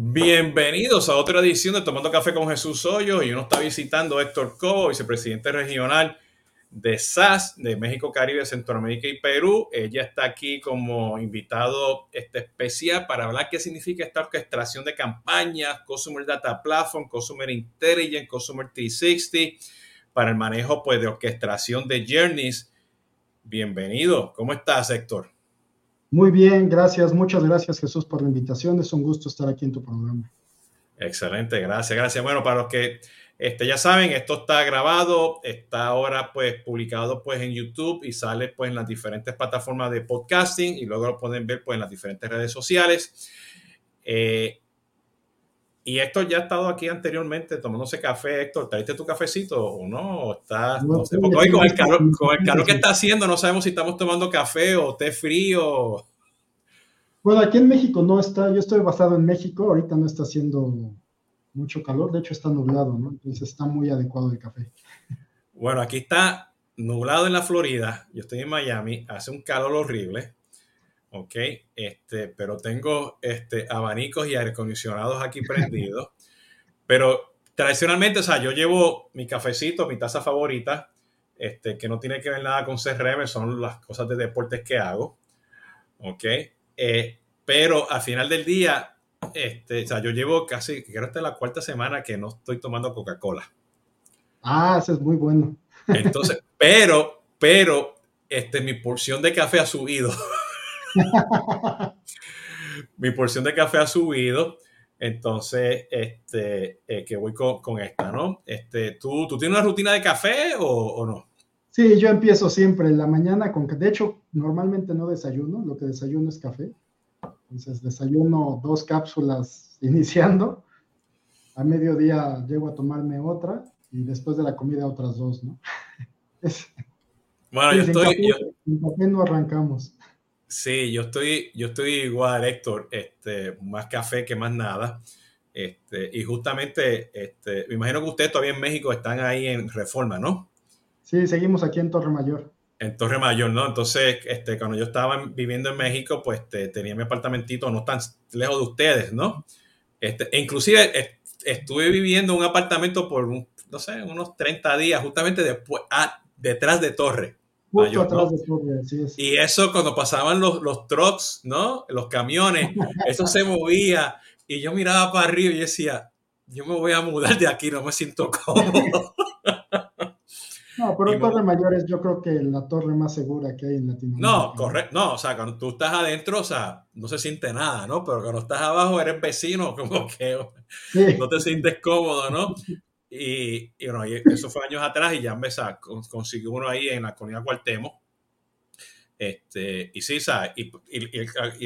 Bienvenidos a otra edición de Tomando Café con Jesús Hoyo y uno está visitando Héctor Cobo, vicepresidente regional de SAS de México, Caribe, Centroamérica y Perú. Ella está aquí como invitado este especial para hablar qué significa esta orquestación de campañas, Consumer Data Platform, Consumer Intelligence, Consumer 360, para el manejo pues, de orquestación de journeys. Bienvenido. ¿Cómo estás, Héctor? Muy bien, gracias. Muchas gracias Jesús por la invitación. Es un gusto estar aquí en tu programa. Excelente, gracias, gracias. Bueno, para los que este, ya saben, esto está grabado, está ahora pues publicado pues en YouTube y sale pues en las diferentes plataformas de podcasting y luego lo pueden ver pues en las diferentes redes sociales. Eh, y Héctor ya ha estado aquí anteriormente tomándose café. Héctor, ¿traiste tu cafecito o no? ¿Estás, no, sé, porque hoy con el, calor, con el calor que está haciendo no sabemos si estamos tomando café o té frío. Bueno, aquí en México no está, yo estoy basado en México, ahorita no está haciendo mucho calor, de hecho está nublado, ¿no? Entonces está muy adecuado el café. Bueno, aquí está nublado en la Florida, yo estoy en Miami, hace un calor horrible. ¿Ok? Este, pero tengo este, abanicos y aire acondicionados aquí prendidos. pero tradicionalmente, o sea, yo llevo mi cafecito, mi taza favorita, este, que no tiene que ver nada con CRM, son las cosas de deportes que hago, ¿ok? Eh, pero al final del día, este, o sea, yo llevo casi, creo que esta es la cuarta semana que no estoy tomando Coca-Cola. Ah, eso es muy bueno. Entonces, pero, pero, este, mi porción de café ha subido. Mi porción de café ha subido. Entonces, este, eh, que voy con, esta, ¿no? Este, ¿tú, ¿Tú tienes una rutina de café o, no? Sí, yo empiezo siempre en la mañana con de hecho, normalmente no desayuno, lo que desayuno es café. Entonces, desayuno dos cápsulas iniciando. A mediodía llego a tomarme otra y después de la comida otras dos, ¿no? bueno, yo estoy... En café no arrancamos. Sí, yo estoy, yo estoy igual, Héctor, este, más café que más nada. Este, y justamente, este, me imagino que ustedes todavía en México están ahí en reforma, ¿no? Sí, seguimos aquí en Torre Mayor. En Torre Mayor, ¿no? Entonces, este, cuando yo estaba viviendo en México, pues este, tenía mi apartamentito no tan lejos de ustedes, ¿no? Este, e inclusive estuve viviendo en un apartamento por, no sé, unos 30 días, justamente después, ah, detrás de Torre. Y eso cuando pasaban los, los trucks, ¿no? Los camiones, eso se movía. Y yo miraba para arriba y decía, yo me voy a mudar de aquí, no me siento cómodo. No, pero Torre Mayores yo creo que la torre más segura que hay en Latinoamérica. No, correcto. No, o sea, cuando tú estás adentro, o sea, no se siente nada, ¿no? Pero cuando estás abajo eres vecino, como que no te sientes cómodo, ¿no? Y, bueno, eso fue años atrás y ya me consiguió uno ahí en la colonia Cuartemo. Este, y sí, ¿sabes? Y,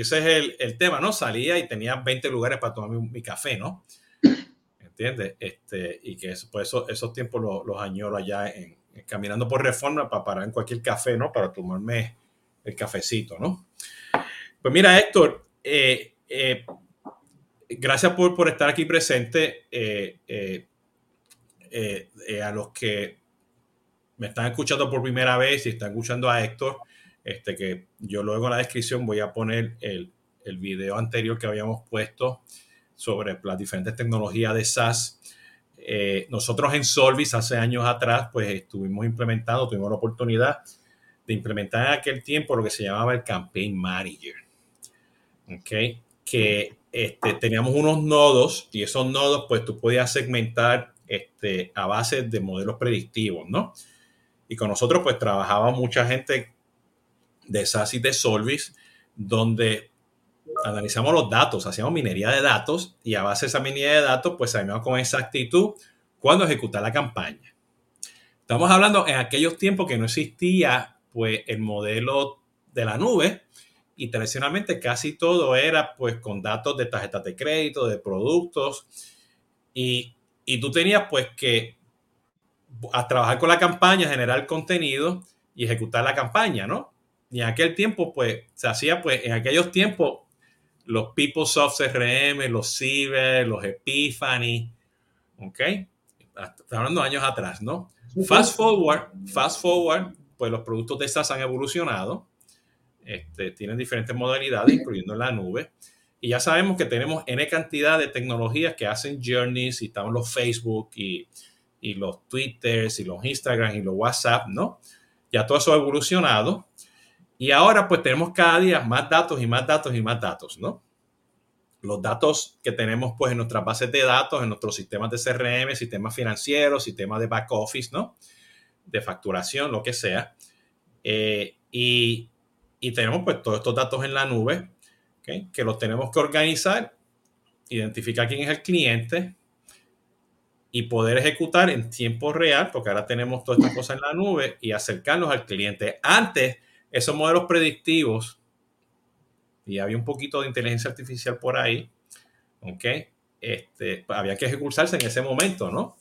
ese es el, el, tema, ¿no? Salía y tenía 20 lugares para tomar mi, café, ¿no? ¿Entiendes? Este, y que eso, pues eso, esos tiempos los, los añoro allá en, caminando por reforma para parar en cualquier café, ¿no? Para tomarme el cafecito, ¿no? Pues mira, Héctor, eh, eh, gracias por, por, estar aquí presente. Eh, eh, eh, a los que me están escuchando por primera vez y están escuchando a Héctor, este, que yo luego en la descripción voy a poner el, el video anterior que habíamos puesto sobre las diferentes tecnologías de SaaS. Eh, nosotros en Solvis hace años atrás, pues estuvimos implementando, tuvimos la oportunidad de implementar en aquel tiempo lo que se llamaba el Campaign Manager. ¿Ok? Que este, teníamos unos nodos y esos nodos, pues tú podías segmentar este, a base de modelos predictivos, ¿no? Y con nosotros pues trabajaba mucha gente de SAS y de Solvis, donde analizamos los datos, hacíamos minería de datos y a base de esa minería de datos pues sabíamos con exactitud cuándo ejecutar la campaña. Estamos hablando en aquellos tiempos que no existía pues el modelo de la nube y tradicionalmente casi todo era pues con datos de tarjetas de crédito, de productos y y tú tenías pues que a trabajar con la campaña, generar contenido y ejecutar la campaña, ¿no? Y en aquel tiempo, pues, se hacía, pues, en aquellos tiempos, los PeopleSoft CRM, los Ciber, los Epiphany, ¿ok? Está hablando de años atrás, ¿no? Fast forward, fast forward, pues los productos de SaaS han evolucionado, este, tienen diferentes modalidades, incluyendo la nube, Y ya sabemos que tenemos N cantidad de tecnologías que hacen journeys y están los Facebook y, y los Twitters y los Instagram y los WhatsApp, ¿no? Ya todo eso ha evolucionado. Y ahora pues tenemos cada día más datos y más datos y más datos, ¿no? Los datos que tenemos pues en nuestras bases de datos, en nuestros sistemas de CRM, sistemas financieros, sistemas de back office, ¿no? De facturación, lo que sea. Eh, y, y tenemos pues todos estos datos en la nube que los tenemos que organizar, identificar quién es el cliente y poder ejecutar en tiempo real, porque ahora tenemos todas estas cosas en la nube y acercarnos al cliente. Antes, esos modelos predictivos, y había un poquito de inteligencia artificial por ahí, ¿ok? Este, había que ejecutarse en ese momento, ¿no?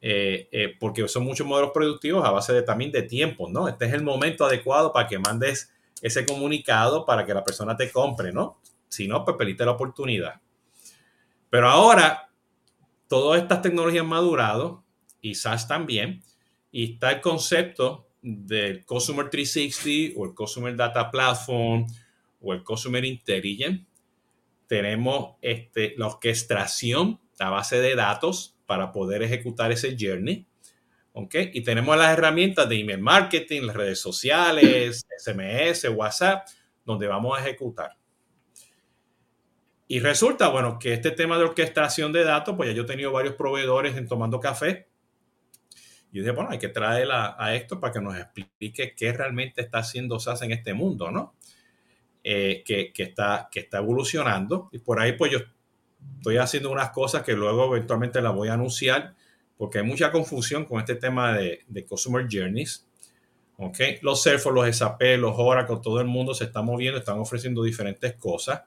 Eh, eh, porque son muchos modelos productivos a base de también de tiempo, ¿no? Este es el momento adecuado para que mandes ese comunicado para que la persona te compre, ¿no? Si no, pues perdiste la oportunidad. Pero ahora, todas estas tecnologías han madurado y SaaS también, y está el concepto del Customer 360 o el Customer Data Platform o el Customer Intelligence. Tenemos este, la orquestación, la base de datos para poder ejecutar ese journey. ¿Ok? Y tenemos las herramientas de email marketing, las redes sociales, SMS, WhatsApp, donde vamos a ejecutar. Y resulta, bueno, que este tema de orquestación de datos, pues ya yo he tenido varios proveedores en Tomando Café. Y dije, bueno, hay que traer a, esto para que nos explique qué realmente está haciendo SAS en este mundo, ¿no? Eh, que, que, está, que está evolucionando. Y por ahí, pues yo estoy haciendo unas cosas que luego eventualmente las voy a anunciar porque hay mucha confusión con este tema de, de Customer Journeys. ¿okay? Los Salesforce, los SAP, los Oracle, todo el mundo se está moviendo, están ofreciendo diferentes cosas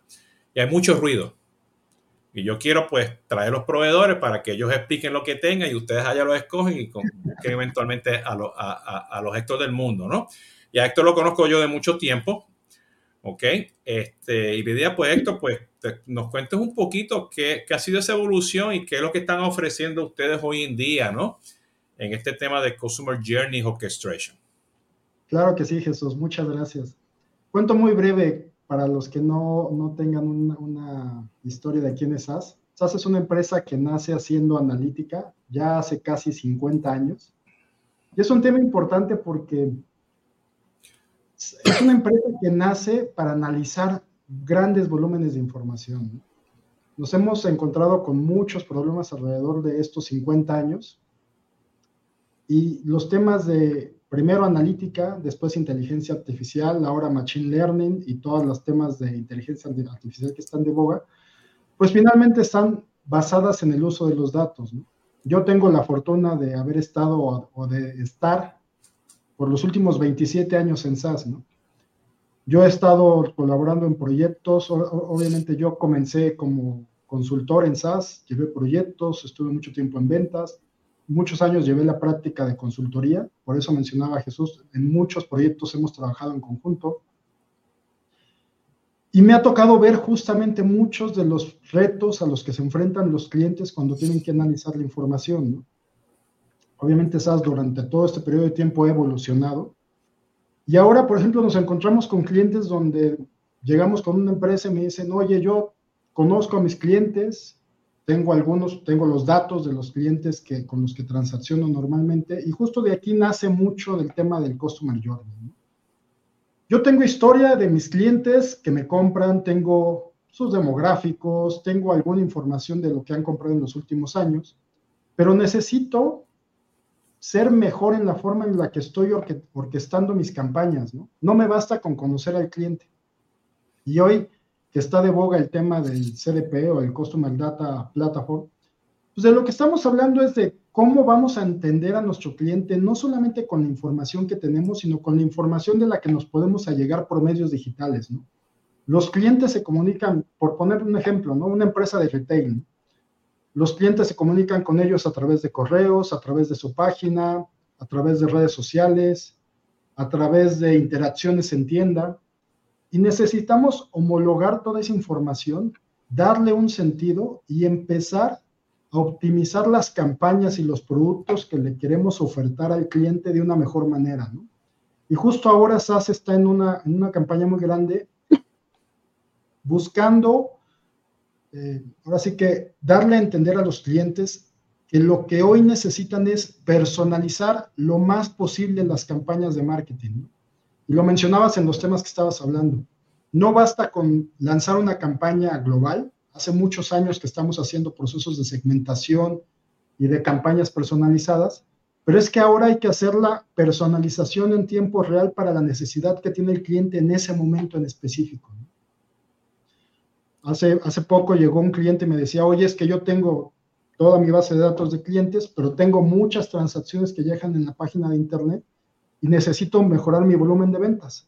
y hay mucho ruido. Y yo quiero pues traer los proveedores para que ellos expliquen lo que tengan y ustedes allá lo escogen y que eventualmente a, a, a, los Héctor del mundo, ¿no? Y a Héctor lo conozco yo de mucho tiempo, ¿ok? Este, y idea pues Héctor, pues nos cuentes un poquito qué, qué, ha sido esa evolución y qué es lo que están ofreciendo ustedes hoy en día, ¿no? En este tema de Customer Journey Orchestration. Claro que sí, Jesús, muchas gracias. Cuento muy breve para los que no, no tengan una, una, historia de quién es SAS. SAS es una empresa que nace haciendo analítica ya hace casi 50 años. Y es un tema importante porque es una empresa que nace para analizar grandes volúmenes de información. Nos hemos encontrado con muchos problemas alrededor de estos 50 años y los temas de primero analítica, después inteligencia artificial, ahora machine learning y todos los temas de inteligencia artificial que están de boga, pues finalmente están basadas en el uso de los datos. Yo tengo la fortuna de haber estado o de estar por los últimos 27 años en SAS, ¿no? Yo he estado colaborando en proyectos, obviamente yo comencé como consultor en SaaS, llevé proyectos, estuve mucho tiempo en ventas, muchos años llevé la práctica de consultoría, por eso mencionaba a Jesús, en muchos proyectos hemos trabajado en conjunto. Y me ha tocado ver justamente muchos de los retos a los que se enfrentan los clientes cuando tienen que analizar la información. Obviamente SaaS durante todo este periodo de tiempo ha evolucionado y ahora, por ejemplo, nos encontramos con clientes donde llegamos con una empresa y me dicen, oye, yo conozco a mis clientes, tengo algunos, tengo los datos de los clientes que, con los que transacciono normalmente, y justo de aquí nace mucho del tema del Customer Journey. Yo tengo historia de mis clientes que me compran, tengo sus demográficos, tengo alguna información de lo que han comprado en los últimos años, pero necesito ser mejor en la forma en la que estoy orquestando mis campañas, ¿no? No me basta con conocer al cliente. Y hoy que está de boga el tema del CDP o el Customer Data Platform, pues de lo que estamos hablando es de cómo vamos a entender a nuestro cliente, no solamente con la información que tenemos, sino con la información de la que nos podemos allegar por medios digitales. Los clientes se comunican, por poner un ejemplo, ¿no? Una empresa de retail. Los clientes se comunican con ellos a través de correos, a través de su página, a través de redes sociales, a través de interacciones en tienda. Y necesitamos homologar toda esa información, darle un sentido y empezar a optimizar las campañas y los productos que le queremos ofertar al cliente de una mejor manera. Y justo ahora SAS está en una, en una campaña muy grande buscando eh, ahora sí que darle a entender a los clientes que lo que hoy necesitan es personalizar lo más posible las campañas de marketing. Y lo mencionabas en los temas que estabas hablando. No basta con lanzar una campaña global. Hace muchos años que estamos haciendo procesos de segmentación y de campañas personalizadas, pero es que ahora hay que hacer la personalización en tiempo real para la necesidad que tiene el cliente en ese momento en específico. Hace, hace poco llegó un cliente y me decía, oye, es que yo tengo toda mi base de datos de clientes, pero tengo muchas transacciones que llegan en la página de internet y necesito mejorar mi volumen de ventas.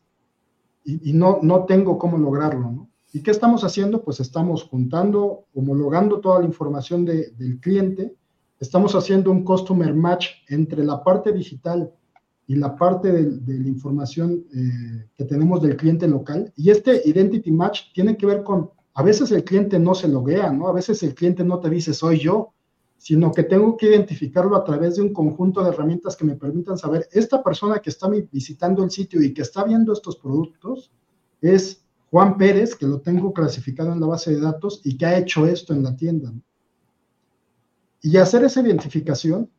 Y, no, no tengo cómo lograrlo. ¿Y qué estamos haciendo? Pues estamos juntando, homologando toda la información del cliente, estamos haciendo un customer match entre la parte digital y la parte de, la información eh, que tenemos del cliente local. Y este identity match tiene que ver con, a veces el cliente no se loguea, ¿no? A veces el cliente no te dice soy yo, sino que tengo que identificarlo a través de un conjunto de herramientas que me permitan saber, esta persona que está visitando el sitio y que está viendo estos productos es Juan Pérez, que lo tengo clasificado en la base de datos y que ha hecho esto en la tienda. Y hacer esa identificación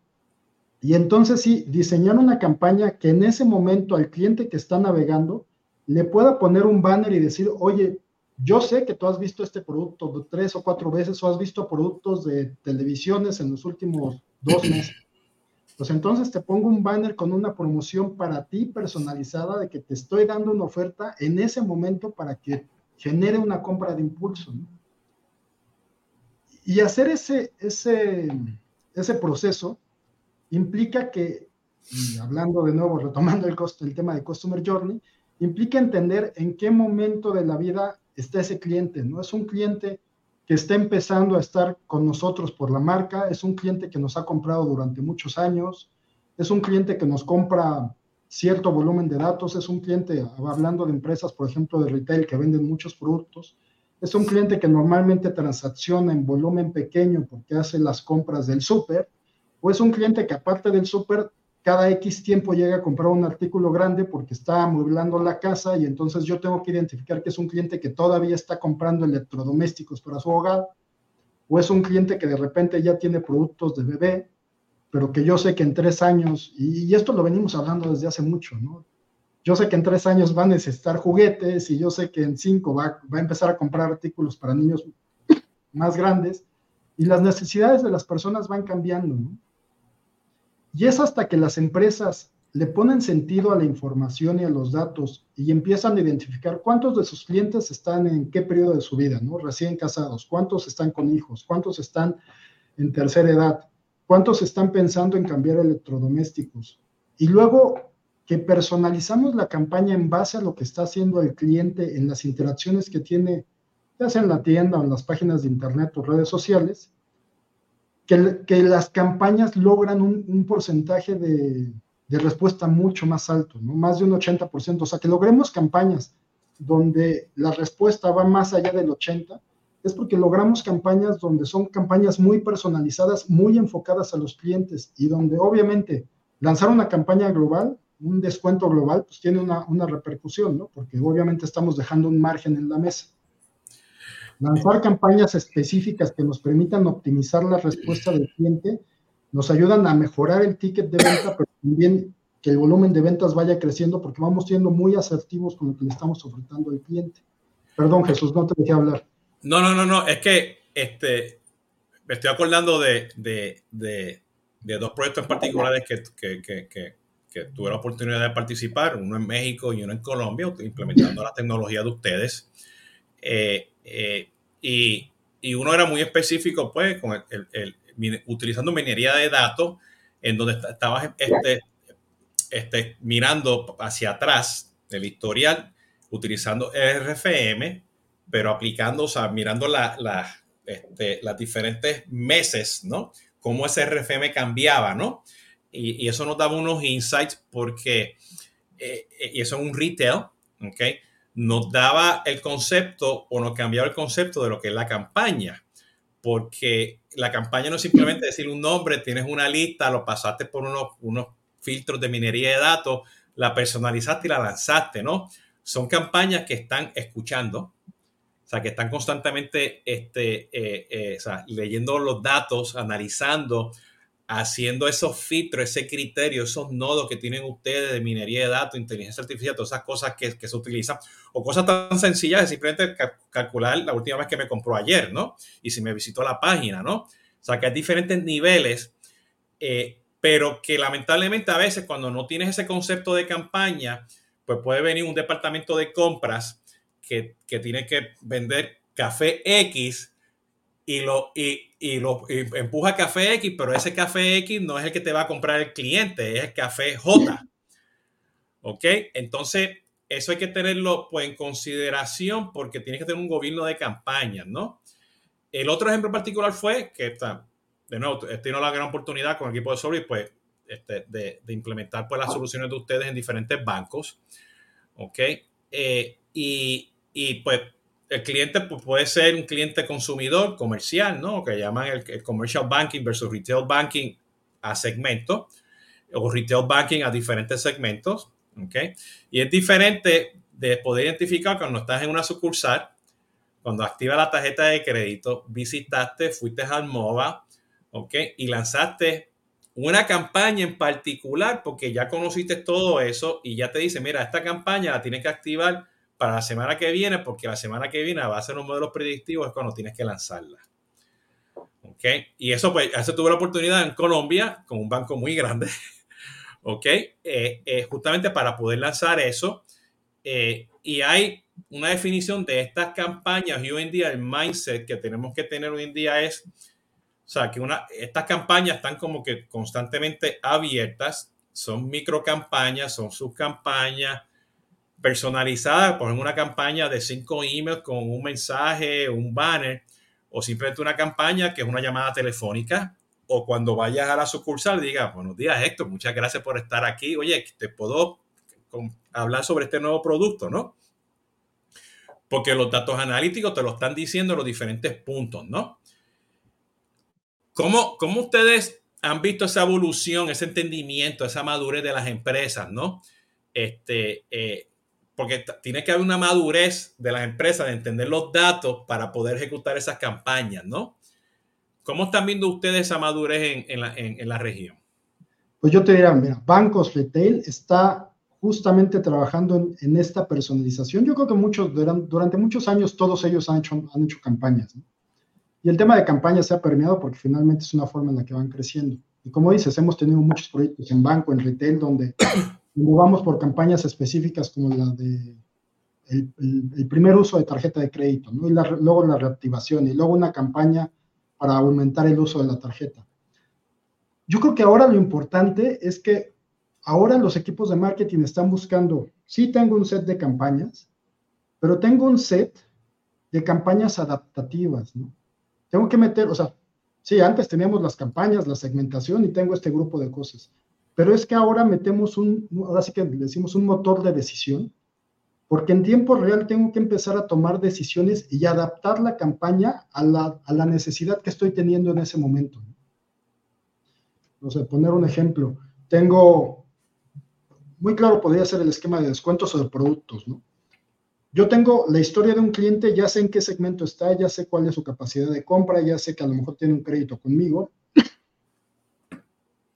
y entonces sí, diseñar una campaña que en ese momento al cliente que está navegando le pueda poner un banner y decir, oye, yo sé que tú has visto este producto tres o cuatro veces o has visto productos de televisiones en los últimos dos meses. Pues entonces te pongo un banner con una promoción para ti personalizada de que te estoy dando una oferta en ese momento para que genere una compra de impulso. Y hacer ese, ese, ese proceso implica que, hablando de nuevo, retomando el, costo, el tema de Customer Journey, implica entender en qué momento de la vida está ese cliente, ¿no? Es un cliente que está empezando a estar con nosotros por la marca, es un cliente que nos ha comprado durante muchos años, es un cliente que nos compra cierto volumen de datos, es un cliente, hablando de empresas, por ejemplo, de retail que venden muchos productos, es un cliente que normalmente transacciona en volumen pequeño porque hace las compras del súper, o es un cliente que aparte del súper cada X tiempo llega a comprar un artículo grande porque está amueblando la casa y entonces yo tengo que identificar que es un cliente que todavía está comprando electrodomésticos para su hogar o es un cliente que de repente ya tiene productos de bebé, pero que yo sé que en tres años, y, esto lo venimos hablando desde hace mucho, ¿no? Yo sé que en tres años van a necesitar juguetes y yo sé que en cinco va, va a empezar a comprar artículos para niños más grandes y las necesidades de las personas van cambiando, ¿no? Y es hasta que las empresas le ponen sentido a la información y a los datos y empiezan a identificar cuántos de sus clientes están en qué periodo de su vida, ¿no? Recién casados, cuántos están con hijos, cuántos están en tercera edad, cuántos están pensando en cambiar electrodomésticos. Y luego que personalizamos la campaña en base a lo que está haciendo el cliente en las interacciones que tiene, ya sea en la tienda o en las páginas de internet o redes sociales, que, las campañas logran un, porcentaje de, respuesta mucho más alto, ¿no? más de un 80%. O sea, que logremos campañas donde la respuesta va más allá del 80%, es porque logramos campañas donde son campañas muy personalizadas, muy enfocadas a los clientes y donde obviamente lanzar una campaña global, un descuento global, pues tiene una, una repercusión, ¿no? Porque obviamente estamos dejando un margen en la mesa. Lanzar campañas específicas que nos permitan optimizar la respuesta del cliente nos ayudan a mejorar el ticket de venta, pero también que el volumen de ventas vaya creciendo porque vamos siendo muy asertivos con lo que le estamos ofertando al cliente. Perdón, Jesús, no te dejé hablar. No, no, no, no, es que este, me estoy acordando de, de, de, dos proyectos en particulares que, que, que, que, tuve la oportunidad de participar, uno en México y uno en Colombia, implementando la tecnología de ustedes. Eh, eh, y, y, uno era muy específico, pues, con el, utilizando minería de datos, en donde estabas este, este, mirando hacia atrás del historial, utilizando RFM, pero aplicando, o sea, mirando la, la, este, las diferentes meses, ¿no? Cómo ese RFM cambiaba, ¿no? Y, y eso nos daba unos insights porque, eh, y eso es un retail, ¿ok? Nos daba el concepto o nos cambiaba el concepto de lo que es la campaña. Porque la campaña no es simplemente decir un nombre, tienes una lista, lo pasaste por unos, unos filtros de minería de datos, la personalizaste y la lanzaste, ¿no? Son campañas que están escuchando, sea, que están constantemente este, eh, eh, leyendo los datos, analizando, haciendo esos filtros, ese criterio, esos nodos que tienen ustedes de minería de datos, inteligencia artificial, todas esas cosas que, se utilizan, o cosas tan sencillas de simplemente calcular la última vez que me compró ayer, ¿no? Y si me visitó la página, ¿no? O sea, que hay diferentes niveles, eh, pero que lamentablemente a veces cuando no tienes ese concepto de campaña, pues puede venir un departamento de compras que, que tiene que vender café X y lo, y, y lo empuja café X, pero ese café X no es el que te va a comprar el cliente, es el café J. ¿Ok? Entonces, eso hay que tenerlo pues, en consideración porque tienes que tener un gobierno de campañas, ¿no? El otro ejemplo particular fue que, de nuevo, tenido la gran oportunidad con el equipo de Sobri, pues, este, de, de, implementar pues, las soluciones de ustedes en diferentes bancos. ¿Ok? Eh, y, y pues el cliente puede ser un cliente consumidor comercial, ¿no? Que llaman el, commercial banking versus retail banking a segmentos o retail banking a diferentes segmentos, ¿ok? Y es diferente de poder identificar cuando estás en una sucursal, cuando activa la tarjeta de crédito, visitaste, fuiste al MOVA, ¿ok? Y lanzaste una campaña en particular porque ya conociste todo eso y ya te dice, mira, esta campaña la tienes que activar para la semana que viene, porque la semana que viene va a ser un modelo predictivo, es cuando tienes que lanzarla. ¿Ok? Y eso, pues, eso tuve la oportunidad en Colombia, con un banco muy grande, ¿ok? Eh, eh, justamente para poder lanzar eso. Eh, y hay una definición de estas campañas y hoy en día el mindset que tenemos que tener hoy en día es, o sea, que una, estas campañas están como que constantemente abiertas, son micro campañas, son subcampañas, personalizada, por una campaña de cinco emails con un mensaje, un banner, o simplemente una campaña que es una llamada telefónica, o cuando vayas a la sucursal diga, buenos días Héctor, muchas gracias por estar aquí, oye, te puedo hablar sobre este nuevo producto, ¿no? Porque los datos analíticos te lo están diciendo los diferentes puntos, ¿no? ¿Cómo, cómo ustedes han visto esa evolución, ese entendimiento, esa madurez de las empresas, ¿no? Este, eh, porque tiene que haber una madurez de las empresas de entender los datos para poder ejecutar esas campañas, ¿no? ¿Cómo están viendo ustedes esa madurez en, la, región? Pues yo te diría, mira, Bancos Retail está justamente trabajando en, esta personalización. Yo creo que muchos, durante, muchos años todos ellos han hecho, han hecho campañas. ¿no? Y el tema de campañas se ha permeado porque finalmente es una forma en la que van creciendo. Y como dices, hemos tenido muchos proyectos en banco, en retail, donde vamos por campañas específicas como la de el, primer uso de tarjeta de crédito, ¿no? y luego la reactivación, y luego una campaña para aumentar el uso de la tarjeta. Yo creo que ahora lo importante es que ahora los equipos de marketing están buscando, sí tengo un set de campañas, pero tengo un set de campañas adaptativas, ¿no? Tengo que meter, o sea, sí, antes teníamos las campañas, la segmentación y tengo este grupo de cosas. Pero es que ahora metemos un, ahora sí que decimos un motor de decisión, porque en tiempo real tengo que empezar a tomar decisiones y adaptar la campaña a la, a la necesidad que estoy teniendo en ese momento. No sé, poner un ejemplo. Tengo, muy claro podría ser el esquema de descuentos o de productos, ¿no? Yo tengo la historia de un cliente, ya sé en qué segmento está, ya sé cuál es su capacidad de compra, ya sé que a lo mejor tiene un crédito conmigo,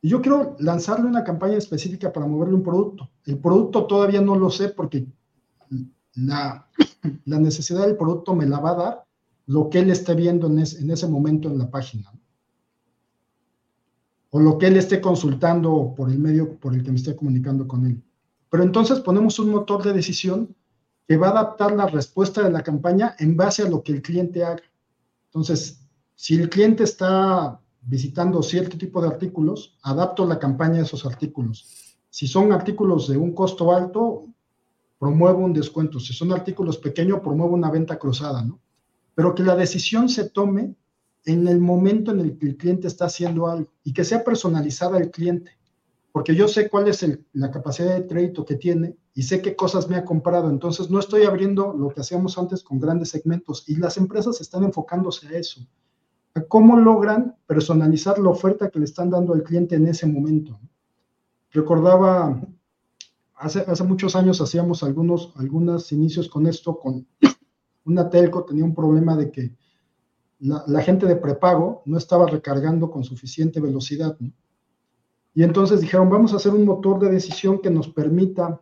y yo quiero lanzarle una campaña específica para moverle un producto. El producto todavía no lo sé porque la, la necesidad del producto me la va a dar lo que él esté viendo en, en ese momento en la página. O lo que él esté consultando por el medio por el que me esté comunicando con él. Pero entonces ponemos un motor de decisión que va a adaptar la respuesta de la campaña en base a lo que el cliente haga. Entonces, si el cliente está visitando cierto tipo de artículos, adapto la campaña a esos artículos. Si son artículos de un costo alto, promuevo un descuento. Si son artículos pequeños, promuevo una venta cruzada, ¿no? Pero que la decisión se tome en el momento en el que el cliente está haciendo algo y que sea personalizada al cliente, porque yo sé cuál es la capacidad de crédito que tiene y sé qué cosas me ha comprado. Entonces, no estoy abriendo lo que hacíamos antes con grandes segmentos y las empresas están enfocándose a eso cómo logran personalizar la oferta que le están dando al cliente en ese momento. Recordaba, hace, muchos años hacíamos algunos, algunos inicios con esto, con, una telco tenía un problema de que la, gente de prepago no estaba recargando con suficiente velocidad. Y entonces dijeron, vamos a hacer un motor de decisión que nos permita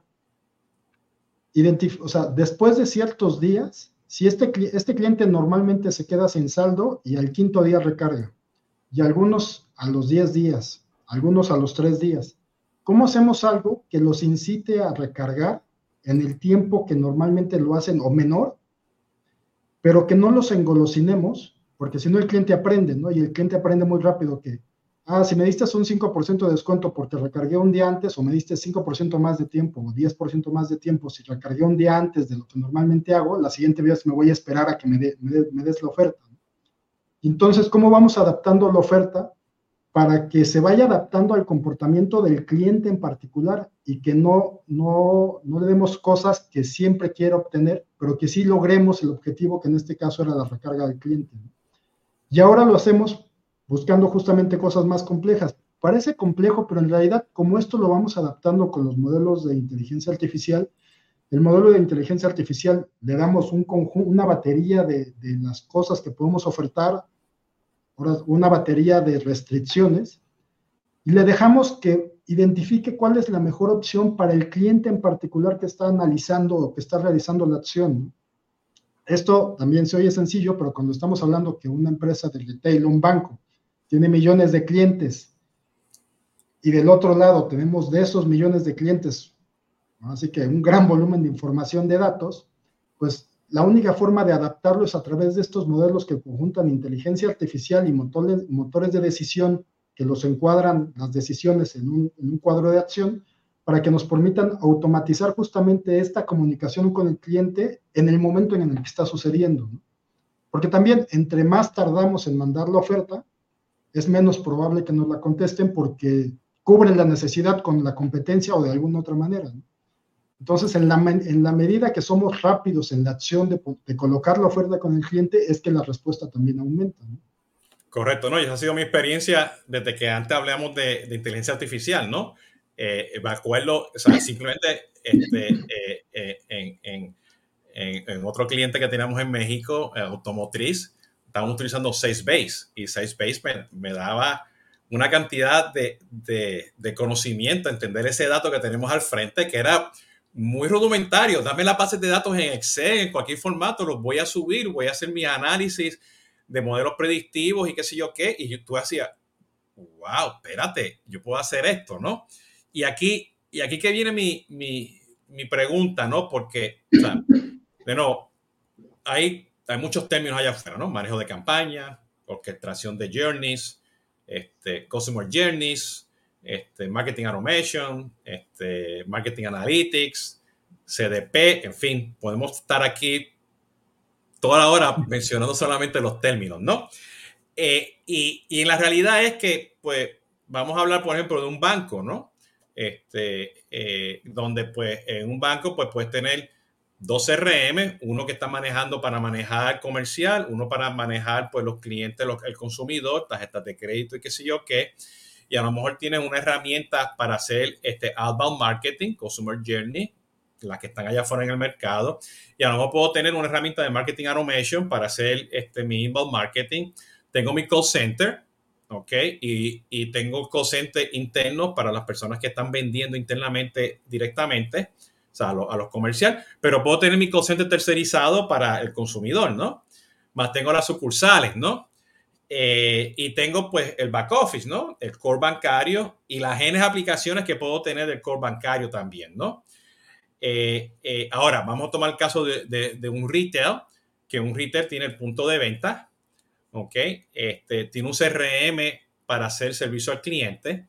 o sea, después de ciertos días, si este, este cliente normalmente se queda sin saldo y al quinto día recarga, y algunos a los 10 días, algunos a los 3 días, ¿cómo hacemos algo que los incite a recargar en el tiempo que normalmente lo hacen o menor, pero que no los engolosinemos porque si no el cliente aprende, ¿no? Y el cliente aprende muy rápido que, ah, si me diste un 5% de descuento porque recargué un día antes o me diste 5% más de tiempo o 10% más de tiempo, si recargué un día antes de lo que normalmente hago, la siguiente vez me voy a esperar a que me, me, des la oferta. Entonces, ¿cómo vamos adaptando la oferta para que se vaya adaptando al comportamiento del cliente en particular y que no, no, no le demos cosas que siempre quiera obtener, pero que sí logremos el objetivo que en este caso era la recarga del cliente. Y ahora lo hacemos buscando justamente cosas más complejas. Parece complejo, pero en realidad como esto lo vamos adaptando con los modelos de inteligencia artificial, el modelo de inteligencia artificial le damos un una batería de, de las cosas que podemos ofertar, una batería de restricciones, y le dejamos que identifique cuál es la mejor opción para el cliente en particular que está analizando o que está realizando la acción. Esto también se oye sencillo, pero cuando estamos hablando que una empresa de retail, un banco, tiene millones de clientes y del otro lado tenemos de esos millones de clientes, así que un gran volumen de información de datos, pues la única forma de adaptarlo es a través de estos modelos que conjuntan inteligencia artificial y motores, motores de decisión que los encuadran las decisiones en un, en un cuadro de acción para que nos permitan automatizar justamente esta comunicación con el cliente en el momento en el que está sucediendo. Porque también, entre más tardamos en mandar la oferta, es menos probable que nos la contesten porque cubren la necesidad con la competencia o de alguna otra manera. Entonces, en la, en la medida que somos rápidos en la acción de, de, colocar la oferta con el cliente, es que la respuesta también aumenta. Correcto, ¿no? Y esa ha sido mi experiencia desde que antes hablamos de, de inteligencia artificial, ¿no? eh, me acuerdo, o sea, simplemente este, eh, eh, en, en, en, otro cliente que teníamos en México, eh, automotriz, estábamos utilizando Base y Salesbase me, me daba una cantidad de, de, de, conocimiento, entender ese dato que tenemos al frente, que era muy rudimentario. Dame la base de datos en Excel, en cualquier formato, los voy a subir, voy a hacer mi análisis de modelos predictivos y qué sé yo qué. Y tú hacías, wow, espérate, yo puedo hacer esto, ¿no? Y aquí, y aquí que viene mi, mi, mi pregunta, ¿no? Porque, o sea, bueno, hay, hay muchos términos allá afuera, ¿no? Manejo de campaña, orquestación de journeys, este, customer journeys, este, marketing automation, este, marketing analytics, CDP, en fin, podemos estar aquí toda la hora mencionando solamente los términos, ¿no? Eh, y, y la realidad es que, pues, vamos a hablar, por ejemplo, de un banco, ¿no? este, eh, donde pues en un banco pues puedes tener dos CRM, uno que está manejando para manejar comercial, uno para manejar pues los clientes, el consumidor, tarjetas de crédito y qué sé yo qué, y a lo mejor tienes una herramienta para hacer este outbound marketing, consumer journey, las que están allá afuera en el mercado, y a lo mejor puedo tener una herramienta de marketing automation para hacer este, mi inbound marketing, tengo mi call center, ¿ok? Y, y tengo cosente internos para las personas que están vendiendo internamente directamente, o sea, a, los comerciales, pero puedo tener mi cosente tercerizado para el consumidor, ¿no? Más tengo las sucursales, ¿no? Eh, y tengo pues el back office, ¿no? El core bancario y las genes aplicaciones que puedo tener del core bancario también, ¿no? Eh, eh, ahora, vamos a tomar el caso de, de, de un retail, que un retail tiene el punto de venta, ¿ok? Este, tiene un CRM para hacer servicio al cliente,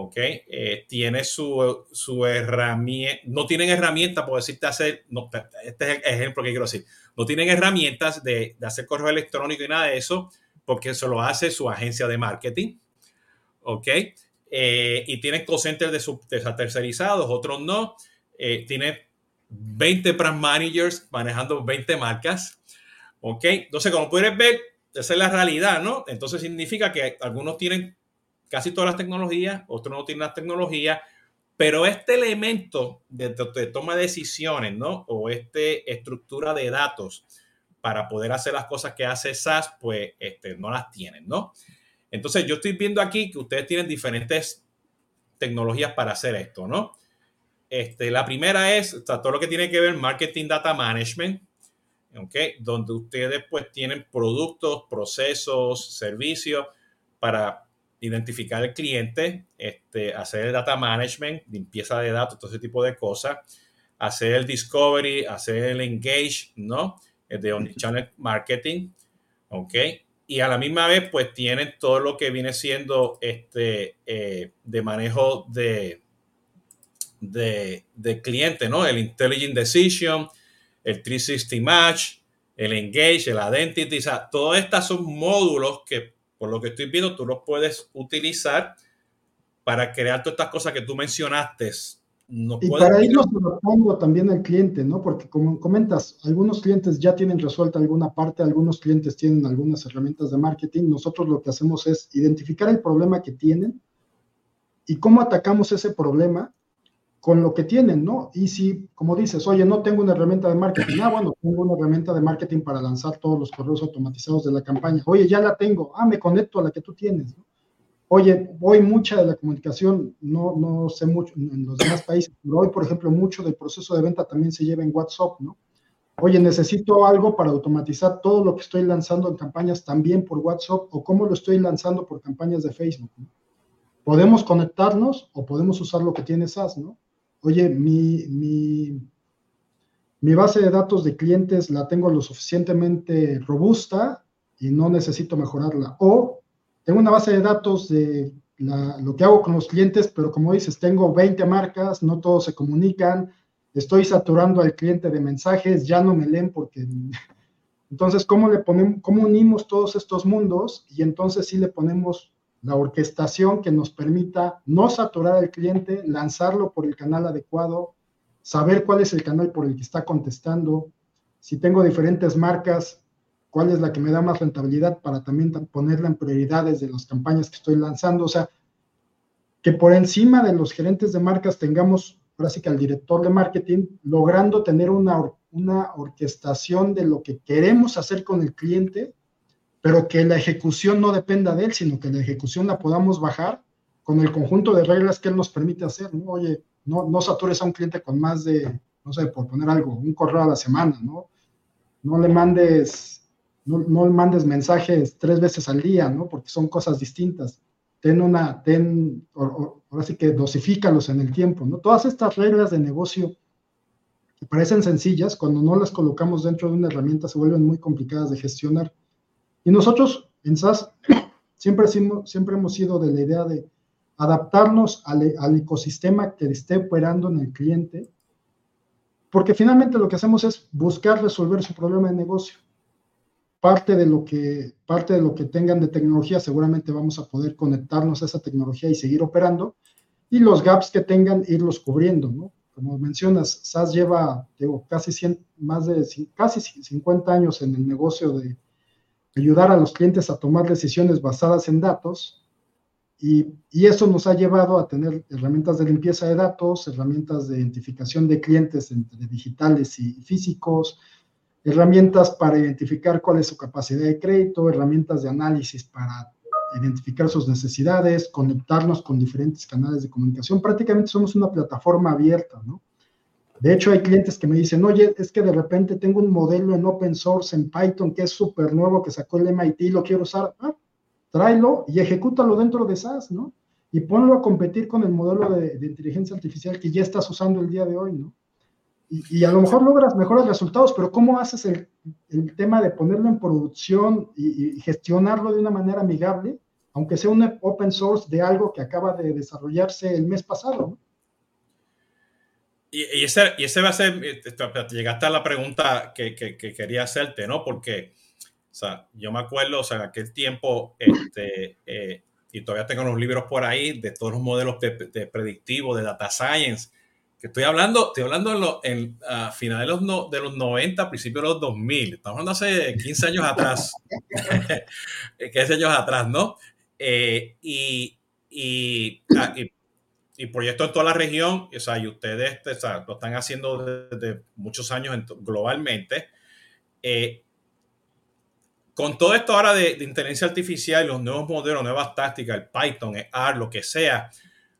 ¿ok? Eh, tiene su, su herramienta, no tienen herramientas, por decirte hacer, no, este es el ejemplo que quiero decir, no tienen herramientas de, de hacer correo electrónico y nada de eso, porque eso lo hace su agencia de marketing, ¿ok? Eh, y tienen call centers de, de otros no. Eh, tiene 20 brand managers manejando 20 marcas, ¿ok? Entonces, como puedes ver, esa es la realidad, ¿no? Entonces significa que algunos tienen casi todas las tecnologías, otros no tienen las tecnologías, pero este elemento de, toma de decisiones, ¿no? O esta estructura de datos para poder hacer las cosas que hace SaaS, pues este, no las tienen, ¿no? Entonces yo estoy viendo aquí que ustedes tienen diferentes tecnologías para hacer esto, ¿no? Este, la primera es todo lo que tiene que ver marketing data management, ¿ok? Donde ustedes pues tienen productos, procesos, servicios para identificar el cliente, este, hacer el data management, limpieza de datos, todo ese tipo de cosas, hacer el discovery, hacer el engage, ¿no? El de omnichannel marketing, ¿ok? Y a la misma vez, pues tienen todo lo que viene siendo este, eh, de manejo de, de, de, cliente, ¿no? El intelligent decision, el 360 match, el engage, el identity, o sea, todas estas son módulos que por lo que estoy viendo, tú los puedes utilizar para crear todas estas cosas que tú mencionaste. y para ello se lo pongo también al cliente, ¿no? Porque como comentas, algunos clientes ya tienen resuelta alguna parte, algunos clientes tienen algunas herramientas de marketing. Nosotros lo que hacemos es identificar el problema que tienen y cómo atacamos ese problema con lo que tienen, ¿no? Y si, como dices, oye, no tengo una herramienta de marketing, ah, bueno, tengo una herramienta de marketing para lanzar todos los correos automatizados de la campaña. Oye, ya la tengo, ah, me conecto a la que tú tienes, ¿no? Oye, hoy mucha de la comunicación, no, no sé mucho en los demás países, pero hoy, por ejemplo, mucho del proceso de venta también se lleva en WhatsApp, ¿no? Oye, necesito algo para automatizar todo lo que estoy lanzando en campañas también por WhatsApp o cómo lo estoy lanzando por campañas de Facebook. ¿no? Podemos conectarnos o podemos usar lo que tiene SaaS, ¿no? Oye, mi, mi, base de datos de clientes la tengo lo suficientemente robusta y no necesito mejorarla. O tengo una base de datos de lo que hago con los clientes, pero como dices, tengo 20 marcas, no todos se comunican, estoy saturando al cliente de mensajes, ya no me leen porque... Entonces, ¿cómo, le ponemos, ¿cómo unimos todos estos mundos? Y entonces sí le ponemos la orquestación que nos permita no saturar al cliente, lanzarlo por el canal adecuado, saber cuál es el canal por el que está contestando, si tengo diferentes marcas, cuál es la que me da más rentabilidad para también ponerla en prioridades de las campañas que estoy lanzando. O sea, que por encima de los gerentes de marcas tengamos, ahora sí que al director de marketing, logrando tener una, una orquestación de lo que queremos hacer con el cliente pero que la ejecución no dependa de él, sino que la ejecución la podamos bajar con el conjunto de reglas que él nos permite hacer, ¿no? Oye, no, no satures a un cliente con más de, no sé, por poner algo, un correo a la semana, ¿no? No le mandes, no, no le mandes mensajes tres veces al día, ¿no? Porque son cosas distintas. Ten una, ten, ahora sí que dosifícalos en el tiempo, ¿no? Todas estas reglas de negocio que parecen sencillas, cuando no las colocamos dentro de una herramienta se vuelven muy complicadas de gestionar. Y nosotros en SAS siempre, siempre hemos sido de la idea de adaptarnos al, al, ecosistema que esté operando en el cliente, porque finalmente lo que hacemos es buscar resolver su problema de negocio. Parte de lo que, parte de lo que tengan de tecnología, seguramente vamos a poder conectarnos a esa tecnología y seguir operando, y los gaps que tengan, irlos cubriendo, ¿no? Como mencionas, SAS lleva, digo, casi 100, más de casi 50 años en el negocio de, ayudar a los clientes a tomar decisiones basadas en datos y, y, eso nos ha llevado a tener herramientas de limpieza de datos, herramientas de identificación de clientes entre digitales y físicos, herramientas para identificar cuál es su capacidad de crédito, herramientas de análisis para identificar sus necesidades, conectarnos con diferentes canales de comunicación. Prácticamente somos una plataforma abierta, ¿no? De hecho, hay clientes que me dicen, oye, es que de repente tengo un modelo en open source, en Python, que es súper nuevo, que sacó el MIT lo quiero usar. Ah, tráelo y ejecútalo dentro de SAS, ¿no? Y ponlo a competir con el modelo de, inteligencia artificial que ya estás usando el día de hoy, ¿no? Y, a lo mejor logras mejores resultados, pero ¿cómo haces el, tema de ponerlo en producción y, y, gestionarlo de una manera amigable, aunque sea un open source de algo que acaba de desarrollarse el mes pasado, ¿no? Y, ese, y ese va a ser, eh, llegaste a la pregunta que, que, quería hacerte, ¿no? Porque, o sea, yo me acuerdo, o sea, en aquel tiempo, este, eh, y todavía tengo los libros por ahí de todos los modelos de, de predictivos, de data science, que estoy hablando, estoy hablando en, a finales de los, de los 90, principios de los 2000, estamos hablando hace 15 años atrás, 15 años atrás, ¿no? Eh, y, y, ah, y y proyectos en toda la región, o sea, y ustedes lo están haciendo desde muchos años globalmente. Eh, con todo esto ahora de, inteligencia artificial, los nuevos modelos, nuevas tácticas, el Python, el R, lo que sea,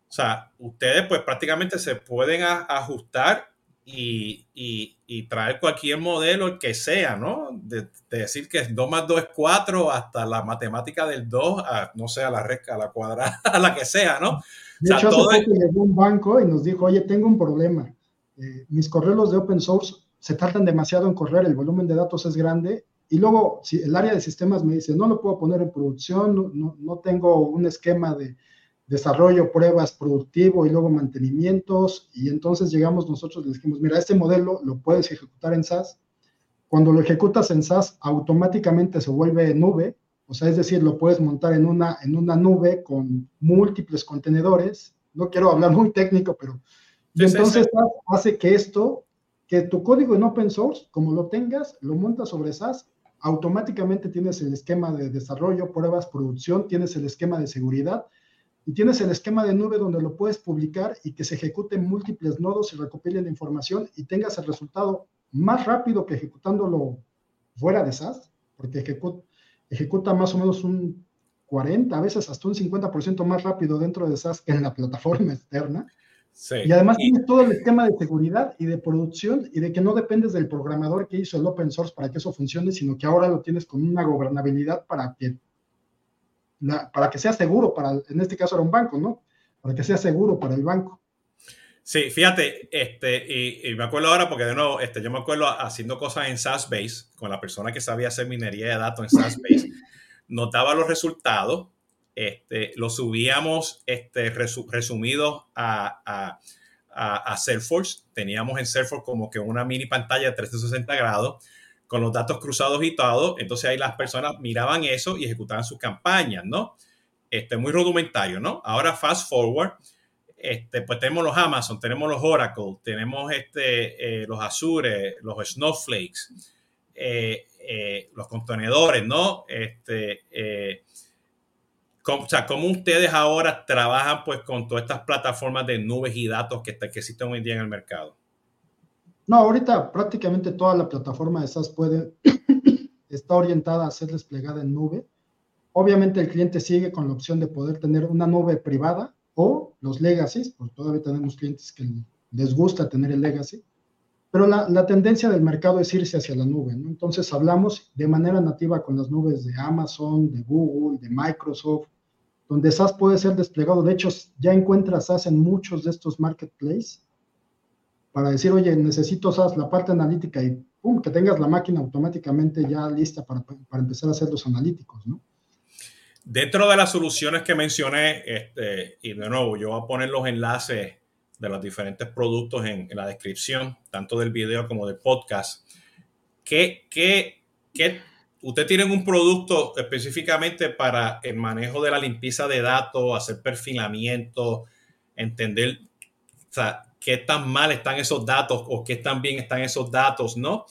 o sea, ustedes pues prácticamente se pueden ajustar y, traer cualquier modelo, el que sea, ¿no? De, decir que 2 más 2 es 4 hasta la matemática del 2, a, no sé, a la resca, a la cuadrada, a la que sea, ¿no? De hecho, todo hace llegó un banco y nos dijo, oye, tengo un problema. Eh, mis correos de open source se tardan demasiado en correr, el volumen de datos es grande y luego, si el área de sistemas me dice, no lo puedo poner en producción, no, no, tengo un esquema de desarrollo, pruebas, productivo y luego mantenimientos. Y entonces llegamos nosotros y le dijimos, mira, este modelo lo puedes ejecutar en SaaS. Cuando lo ejecutas en SaaS, automáticamente se vuelve nube. O sea, es decir, lo puedes montar en una, en una nube con múltiples contenedores. No quiero hablar muy técnico, pero... entonces hace que esto, que tu código en open source, como lo tengas, lo montas sobre SaaS automáticamente tienes el esquema de desarrollo, pruebas, producción, tienes el esquema de seguridad y tienes el esquema de nube donde lo puedes publicar y que se ejecuten múltiples nodos y recopilen la información y tengas el resultado más rápido que ejecutándolo fuera de SaaS, porque ejecuta, ejecuta más o menos un 40, a veces hasta un 50% más rápido dentro de SaaS que en la plataforma externa. Y además tienes todo el esquema de seguridad y de producción y de que no dependes del programador que hizo el open source para que eso funcione, sino que ahora lo tienes con una gobernabilidad para que, para que sea seguro, para, en este caso era un banco, ¿no? Para que sea seguro para el banco. Sí, fíjate, este, y, me acuerdo ahora porque de nuevo, este, yo me acuerdo haciendo cosas en SaaS Base con la persona que sabía hacer minería de datos en SaaS Base, notaba los resultados este, lo subíamos este, resumidos a, a, Salesforce. Teníamos en Salesforce como que una mini pantalla de 360 grados con los datos cruzados y todo. Entonces ahí las personas miraban eso y ejecutaban sus campañas, ¿no? Este, muy rudimentario, ¿no? Ahora fast forward, este, pues tenemos los Amazon, tenemos los Oracle, tenemos este, eh, los Azure, los Snowflakes, eh, eh, los contenedores, ¿no? Este, ¿Cómo, o sea, ¿cómo ustedes ahora trabajan pues con todas estas plataformas de nubes y datos que, que existen hoy en día en el mercado? No, ahorita prácticamente toda la plataforma de SaaS puede, está orientada a ser desplegada en nube. Obviamente el cliente sigue con la opción de poder tener una nube privada o los legacies, porque todavía tenemos clientes que les gusta tener el legacy, pero la, la, tendencia del mercado es irse hacia la nube. Entonces hablamos de manera nativa con las nubes de Amazon, de Google, de Microsoft, donde SaaS puede ser desplegado. De hecho, ya encuentras SaaS en muchos de estos marketplaces para decir, oye, necesito SaaS, la parte analítica y pum, que tengas la máquina automáticamente ya lista para, para empezar a hacer los analíticos, ¿no? Dentro de las soluciones que mencioné, este, y de nuevo, yo voy a poner los enlaces de los diferentes productos en, en la descripción, tanto del video como del podcast. ¿Qué, qué, qué usted tiene un producto específicamente para el manejo de la limpieza de datos, hacer perfilamiento, entender qué tan mal están esos datos o qué tan bien están esos datos, ¿no?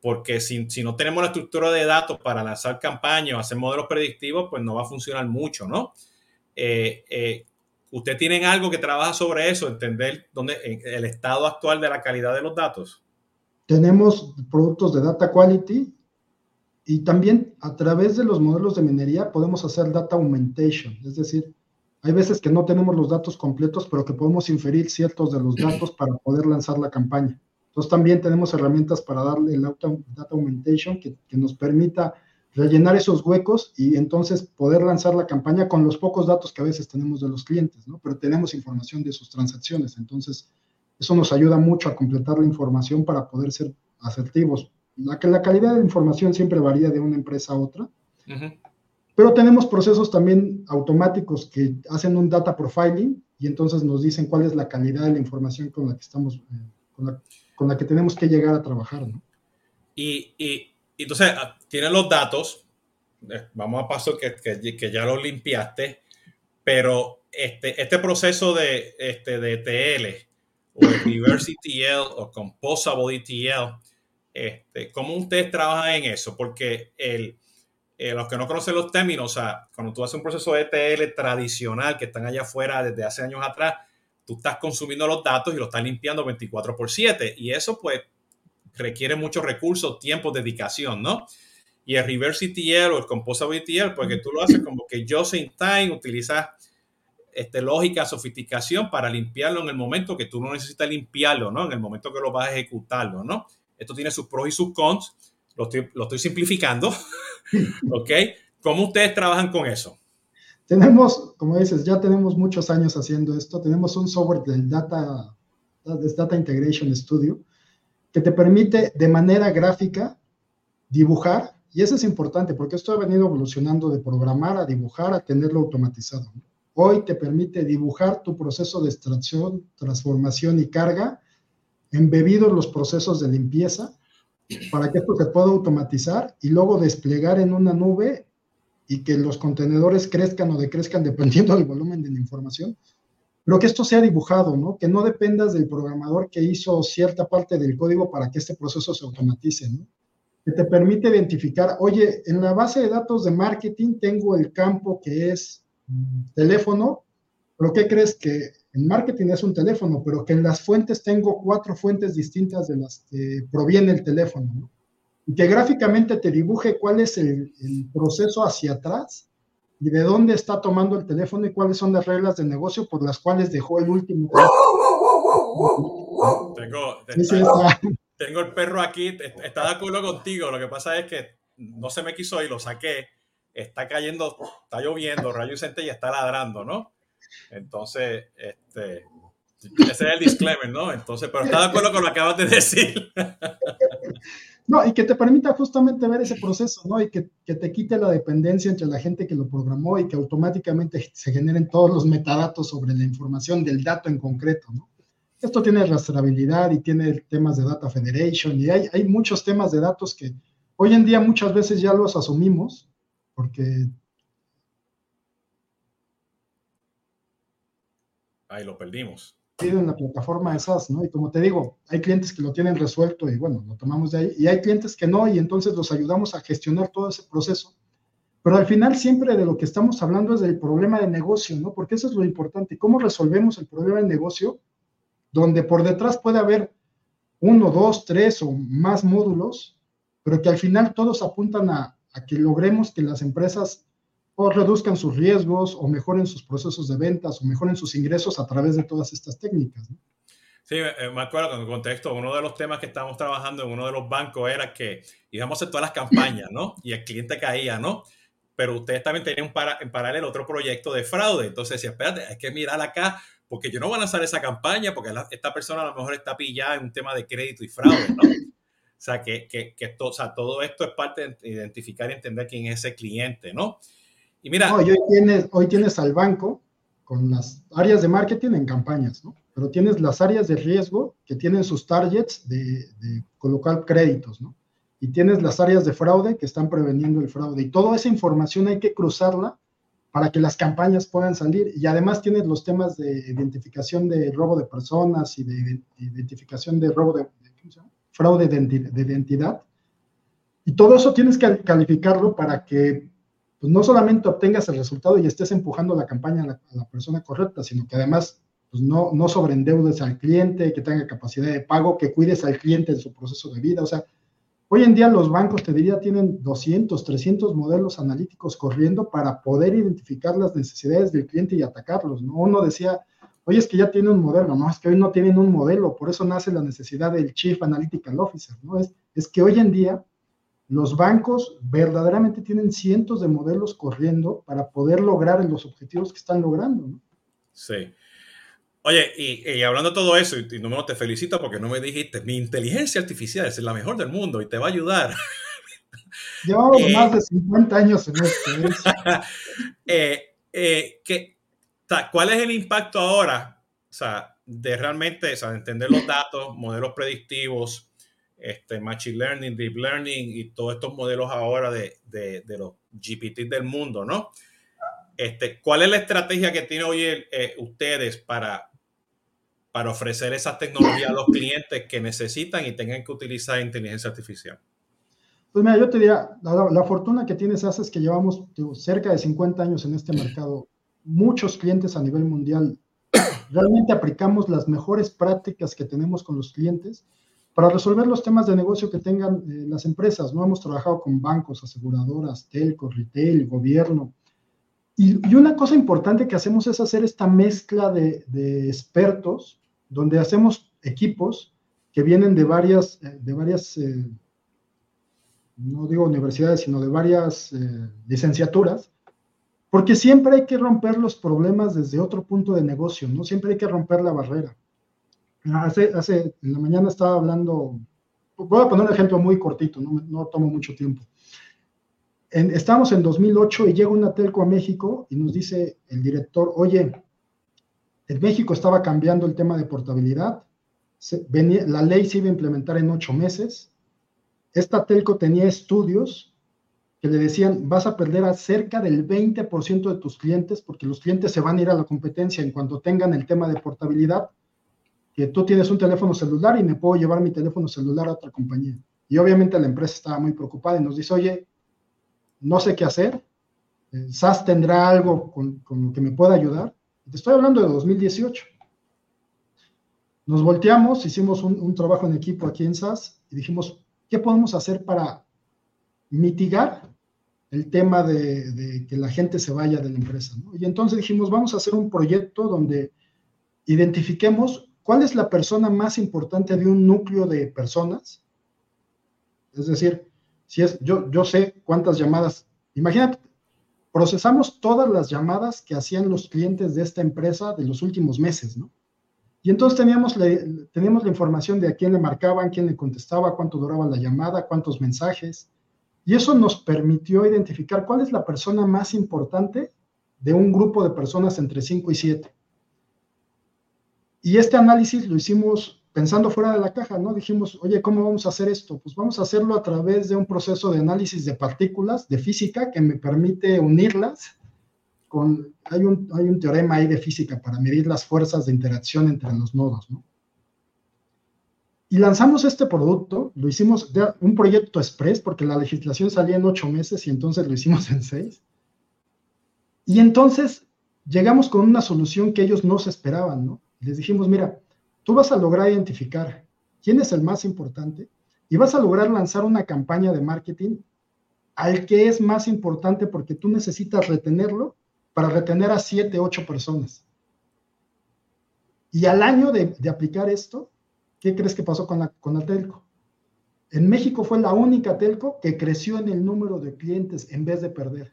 Porque si, no tenemos la estructura de datos para lanzar campañas o hacer modelos predictivos, pues no va a funcionar mucho, ¿no? Eh, eh, ¿Usted tiene algo que trabaja sobre eso, entender dónde, el estado actual de la calidad de los datos? Tenemos productos de data quality y también a través de los modelos de minería podemos hacer data augmentation, es decir, hay veces que no tenemos los datos completos, pero que podemos inferir ciertos de los datos para poder lanzar la campaña. Entonces también tenemos herramientas para darle el data augmentation que, nos permita rellenar esos huecos y entonces poder lanzar la campaña con los pocos datos que a veces tenemos de los clientes, ¿no? Pero tenemos información de sus transacciones, entonces eso nos ayuda mucho a completar la información para poder ser asertivos la, la calidad de información siempre varía de una empresa a otra, pero tenemos procesos también automáticos que hacen un data profiling y entonces nos dicen cuál es la calidad de la información con la que estamos, eh, con, la, que tenemos que llegar a trabajar. ¿no? Y, y, entonces ah, tienen los datos, eh, vamos a paso que, que, que ya los limpiaste, pero este, este proceso de, este, de ETL o de reverse ETL o composable ETL, este, ¿Cómo ustedes trabajan en eso? Porque el, eh, los que no conocen los términos, o sea, cuando tú haces un proceso ETL tradicional que están allá afuera desde hace años atrás, tú estás consumiendo los datos y los estás limpiando 24 por 7 y eso pues requiere muchos recursos, tiempo, dedicación, ¿no? Y el reverse ETL o el composable ETL, porque tú lo haces como que just in time, utilizas este, lógica, sofisticación para limpiarlo en el momento que tú no necesitas limpiarlo, ¿no? En el momento que lo vas a ejecutarlo, ¿no? Esto tiene sus pros y sus cons. Lo lo estoy simplificando, ¿ok? ¿Cómo ustedes trabajan con eso? Tenemos, como dices, ya tenemos muchos años haciendo esto. Tenemos un software del Data, Data Integration Studio que te permite de manera gráfica dibujar, y eso es importante porque esto ha venido evolucionando de programar a dibujar a tenerlo automatizado. Hoy te permite dibujar tu proceso de extracción, transformación y carga, embebidos los procesos de limpieza, para que esto se pueda automatizar y luego desplegar en una nube y que los contenedores crezcan o decrezcan dependiendo del volumen de la información, pero que esto sea dibujado, ¿no? Que no dependas del programador que hizo cierta parte del código para que este proceso se automatice. Que te permite identificar, oye, en la base de datos de marketing tengo el campo que es teléfono, pero ¿qué crees que en marketing es un teléfono, pero que en las fuentes tengo cuatro fuentes distintas de las que proviene el teléfono, ¿no? Y que gráficamente te dibuje cuál es el, el proceso hacia atrás y de dónde está tomando el teléfono y cuáles son las reglas de negocio por las cuales dejó el último. Tengo, el perro aquí, está de acuerdo contigo, lo que pasa es que no se me quiso y lo saqué, está cayendo, está lloviendo, rayo y centella está ladrando, ¿no? Entonces, este, ese es el disclaimer, ¿no? Entonces, pero está de acuerdo con lo que acabas de decir. No, y que te permita justamente ver ese proceso, ¿no? Y que, que, te quite la dependencia entre la gente que lo programó y que automáticamente se generen todos los metadatos sobre la información del dato en concreto, ¿no? Esto tiene rastreabilidad y tiene temas de data federation y hay, hay muchos temas de datos que hoy en día muchas veces ya los asumimos porque... Ahí lo perdimos en la plataforma de SaaS, ¿no? Y como te digo, hay clientes que lo tienen resuelto y bueno, lo tomamos de ahí, y hay clientes que no, y entonces los ayudamos a gestionar todo ese proceso. Pero al final siempre de lo que estamos hablando es del problema de negocio, ¿no? Porque eso es lo importante, cómo resolvemos el problema de negocio, donde por detrás puede haber uno, dos, tres o más módulos, pero que al final todos apuntan a, a que logremos que las empresas o reduzcan sus riesgos o mejoren sus procesos de ventas o mejoren sus ingresos a través de todas estas técnicas. Sí, eh, me acuerdo en el contexto, uno de los temas que estábamos trabajando en uno de los bancos era que íbamos a hacer todas las campañas, ¿no? Y el cliente caía, ¿no? Pero ustedes también tenían para, en paralelo otro proyecto de fraude. Entonces decía, espérate, hay que mirar acá, porque yo no voy a lanzar esa campaña, porque esta persona a lo mejor está pillada en un tema de crédito y fraude, ¿no? O sea, que, que, que o sea, todo esto es parte de identificar y entender quién es ese cliente, ¿no? Y mira. hoy, tienes, hoy tienes al banco con las áreas de marketing en campañas, ¿no? Pero tienes las áreas de riesgo que tienen sus targets de, colocar créditos, ¿no? Y tienes las áreas de fraude que están preveniendo el fraude. Y toda esa información hay que cruzarla para que las campañas puedan salir. Y además tienes los temas de identificación de robo de personas y de identificación de robo de, fraude de, identidad. Y todo eso tienes que calificarlo para que pues no solamente obtengas el resultado y estés empujando la campaña a la, persona correcta, sino que además pues no, no sobreendeudes al cliente, que tenga capacidad de pago, que cuides al cliente en su proceso de vida. O sea, hoy en día los bancos, te diría, tienen 200, 300 modelos analíticos corriendo para poder identificar las necesidades del cliente y atacarlos. ¿no? Uno decía, oye, es que ya tiene un modelo, no, es que hoy no tienen un modelo, por eso nace la necesidad del Chief Analytical Officer, ¿no? Es, es que hoy en día los bancos verdaderamente tienen cientos de modelos corriendo para poder lograr los objetivos que están logrando. ¿no? Sí. Oye, y, hablando de todo eso, y, no me te felicito porque no me dijiste, mi inteligencia artificial es la mejor del mundo y te va a ayudar. Llevamos eh, más de 50 años en esto. ¿eh? Eh, que, ¿Cuál es el impacto ahora? O sea, de realmente o sea, entender los datos, modelos predictivos, este, Machine Learning, Deep Learning y todos estos modelos ahora de, de, los GPT del mundo, ¿no? Este, ¿Cuál es la estrategia que tienen hoy eh, ustedes para, para ofrecer esas tecnologías a los clientes que necesitan y tengan que utilizar inteligencia artificial? Pues mira, yo te diría, la, fortuna que tienes es que llevamos cerca de 50 años en este mercado. Muchos clientes a nivel mundial realmente aplicamos las mejores prácticas que tenemos con los clientes para resolver los temas de negocio que tengan eh, las empresas. No hemos trabajado con bancos, aseguradoras, telcos, retail, gobierno. Y, una cosa importante que hacemos es hacer esta mezcla de, de expertos, donde hacemos equipos que vienen de varias, eh, de varias eh, no digo universidades, sino de varias licenciaturas, porque siempre hay que romper los problemas desde otro punto de negocio, ¿no? Siempre hay que romper la barrera. Hace, hace, en la mañana estaba hablando, voy a poner un ejemplo muy cortito, no, no tomo mucho tiempo. En, estamos en 2008 y llega una telco a México y nos dice el director, oye, en México estaba cambiando el tema de portabilidad, se, venía, la ley se iba a implementar en ocho meses, esta telco tenía estudios que le decían, vas a perder a cerca del 20% de tus clientes porque los clientes se van a ir a la competencia en cuanto tengan el tema de portabilidad que tú tienes un teléfono celular y me puedo llevar mi teléfono celular a otra compañía. Y obviamente la empresa estaba muy preocupada y nos dice, oye, no sé qué hacer, eh, SAS tendrá algo con, con lo que me pueda ayudar. Te estoy hablando de 2018. Nos volteamos, hicimos un, un, trabajo en equipo aquí en SAS y dijimos, ¿qué podemos hacer para mitigar el tema de, de que la gente se vaya de la empresa? Y entonces dijimos, vamos a hacer un proyecto donde identifiquemos ¿Cuál es la persona más importante de un núcleo de personas? Es decir, si es, yo, yo sé cuántas llamadas, imagínate, procesamos todas las llamadas que hacían los clientes de esta empresa de los últimos meses, ¿no? Y entonces teníamos la, teníamos la información de a quién le marcaban, quién le contestaba, cuánto duraba la llamada, cuántos mensajes. Y eso nos permitió identificar cuál es la persona más importante de un grupo de personas entre 5 y 7. Y este análisis lo hicimos pensando fuera de la caja, ¿no? Dijimos, oye, ¿cómo vamos a hacer esto? Pues vamos a hacerlo a través de un proceso de análisis de partículas, de física, que me permite unirlas con, hay un, teorema ahí de física para medir las fuerzas de interacción entre los nodos, ¿no? Y lanzamos este producto, lo hicimos de un proyecto express, porque la legislación salía en ocho meses y entonces lo hicimos en seis. Y entonces llegamos con una solución que ellos no se esperaban, ¿no? Les dijimos, mira, tú vas a lograr identificar quién es el más importante y vas a lograr lanzar una campaña de marketing al que es más importante porque tú necesitas retenerlo para retener a siete, ocho personas. Y al año de, de, aplicar esto, ¿qué crees que pasó con la, con la telco? En México fue la única telco que creció en el número de clientes en vez de perder.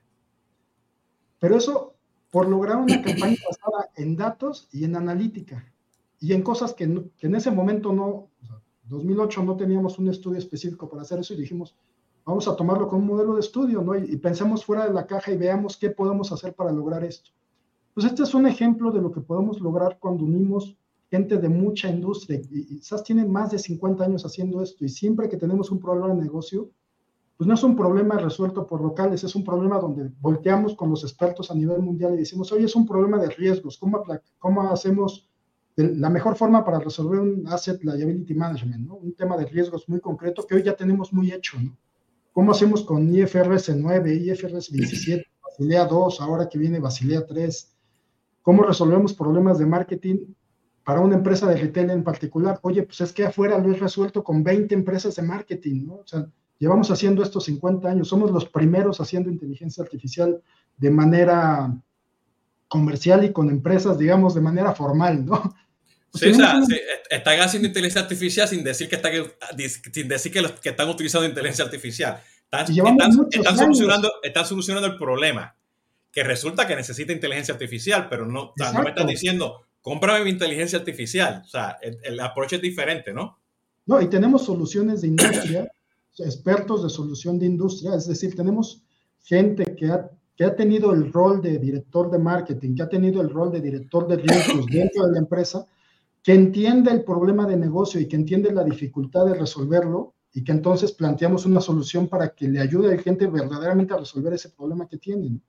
Pero eso por lograr una campaña basada en datos y en analítica y en cosas que, en ese momento no, o sea, 2008 no teníamos un estudio específico para hacer eso y dijimos, vamos a tomarlo como un modelo de estudio, ¿no? Y, y, pensemos fuera de la caja y veamos qué podemos hacer para lograr esto. Pues este es un ejemplo de lo que podemos lograr cuando unimos gente de mucha industria. Y, y SAS tiene más de 50 años haciendo esto y siempre que tenemos un problema de negocio, pues no es un problema resuelto por locales, es un problema donde volteamos con los expertos a nivel mundial y decimos, oye, es un problema de riesgos, ¿cómo, hacemos la mejor forma para resolver un asset liability management, un tema de riesgos muy concreto que hoy ya tenemos muy hecho? ¿no? ¿Cómo hacemos con IFRS 9, IFRS 17, Basilea 2, ahora que viene Basilea 3? ¿Cómo resolvemos problemas de marketing para una empresa de retail en particular? Oye, pues es que afuera lo he resuelto con 20 empresas de marketing, ¿no? O sea, Llevamos haciendo estos 50 años, somos los primeros haciendo inteligencia artificial de manera comercial y con empresas, digamos, de manera formal, ¿no? Sí, o sea, sí, están haciendo inteligencia artificial sin decir que están, sin decir que, los, que están utilizando inteligencia artificial. Están, están, están solucionando, están solucionando el problema, que resulta que necesita inteligencia artificial, pero no, no me están diciendo, cómprame mi inteligencia artificial. O sea, el, el approach es diferente, ¿no? No, y tenemos soluciones de industria expertos de solución de industria, es decir, tenemos gente que ha, que ha tenido el rol de director de marketing, que ha tenido el rol de director de riesgos dentro de la empresa, que entiende el problema de negocio y que entiende la dificultad de resolverlo y que entonces planteamos una solución para que le ayude a la gente verdaderamente a resolver ese problema que tienen.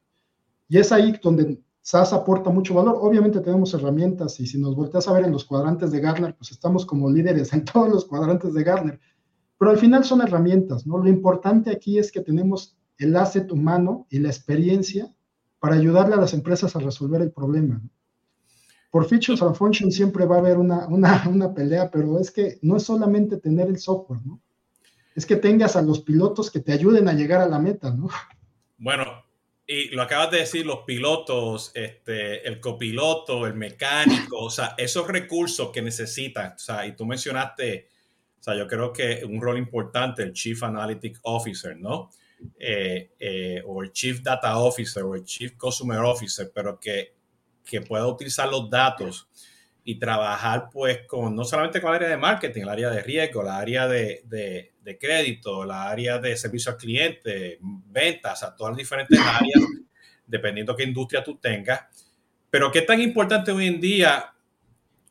Y es ahí donde SAS aporta mucho valor. Obviamente tenemos herramientas y si nos volteas a ver en los cuadrantes de Gartner, pues estamos como líderes en todos los cuadrantes de Gartner. Pero al final son herramientas, ¿no? Lo importante aquí es que tenemos el asset humano y la experiencia para ayudarle a las empresas a resolver el problema. por features and functions siempre va a haber una, una, pelea, pero es que no es solamente tener el software, ¿no? Es que tengas a los pilotos que te ayuden a llegar a la meta, ¿no? Bueno, y lo acabas de decir, los pilotos, este, el copiloto, el mecánico, o sea, esos recursos que necesitan, o sea, y tú mencionaste, o sea, yo creo que un rol importante, el Chief Analytic Officer, ¿no? Eh, eh, o el Chief Data Officer o el Chief Customer Officer, pero que que pueda utilizar los datos y trabajar pues con no solamente con el área de marketing, el área de riesgo, la área de, de, crédito, la área de servicio al cliente, ventas, a todas las diferentes áreas, dependiendo qué industria tú tengas. Pero qué tan importante hoy en día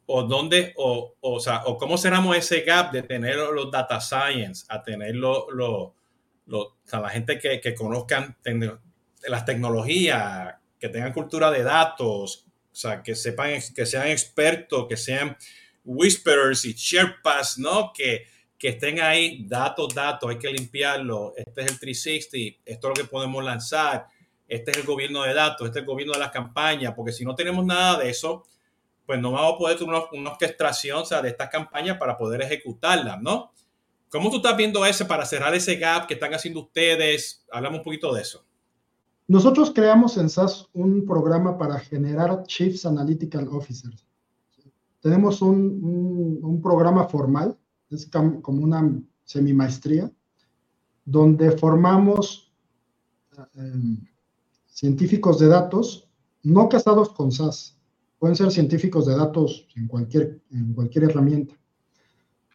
o dónde, o, o, sea, o cómo cerramos ese gap de tener los data science, a tener lo, lo, la gente que, que conozcan las tecnologías, que tengan cultura de datos, o sea, que sepan, que sean expertos, que sean whisperers y sherpas, ¿no? Que, que estén ahí, datos, datos, hay que limpiarlo. Este es el 360, esto es lo que podemos lanzar. Este es el gobierno de datos, este es el gobierno de las campañas, porque si no tenemos nada de eso, pues no vamos a poder tener una, orquestación o sea, de estas campañas para poder ejecutarlas, ¿no? ¿Cómo tú estás viendo eso para cerrar ese gap que están haciendo ustedes? Hablamos un poquito de eso. Nosotros creamos en SAS un programa para generar Chiefs Analytical Officers. Tenemos un, programa formal, es como una semimaestría, donde formamos em, científicos de datos no casados con SAS. Pueden ser científicos de datos en cualquier, en cualquier herramienta.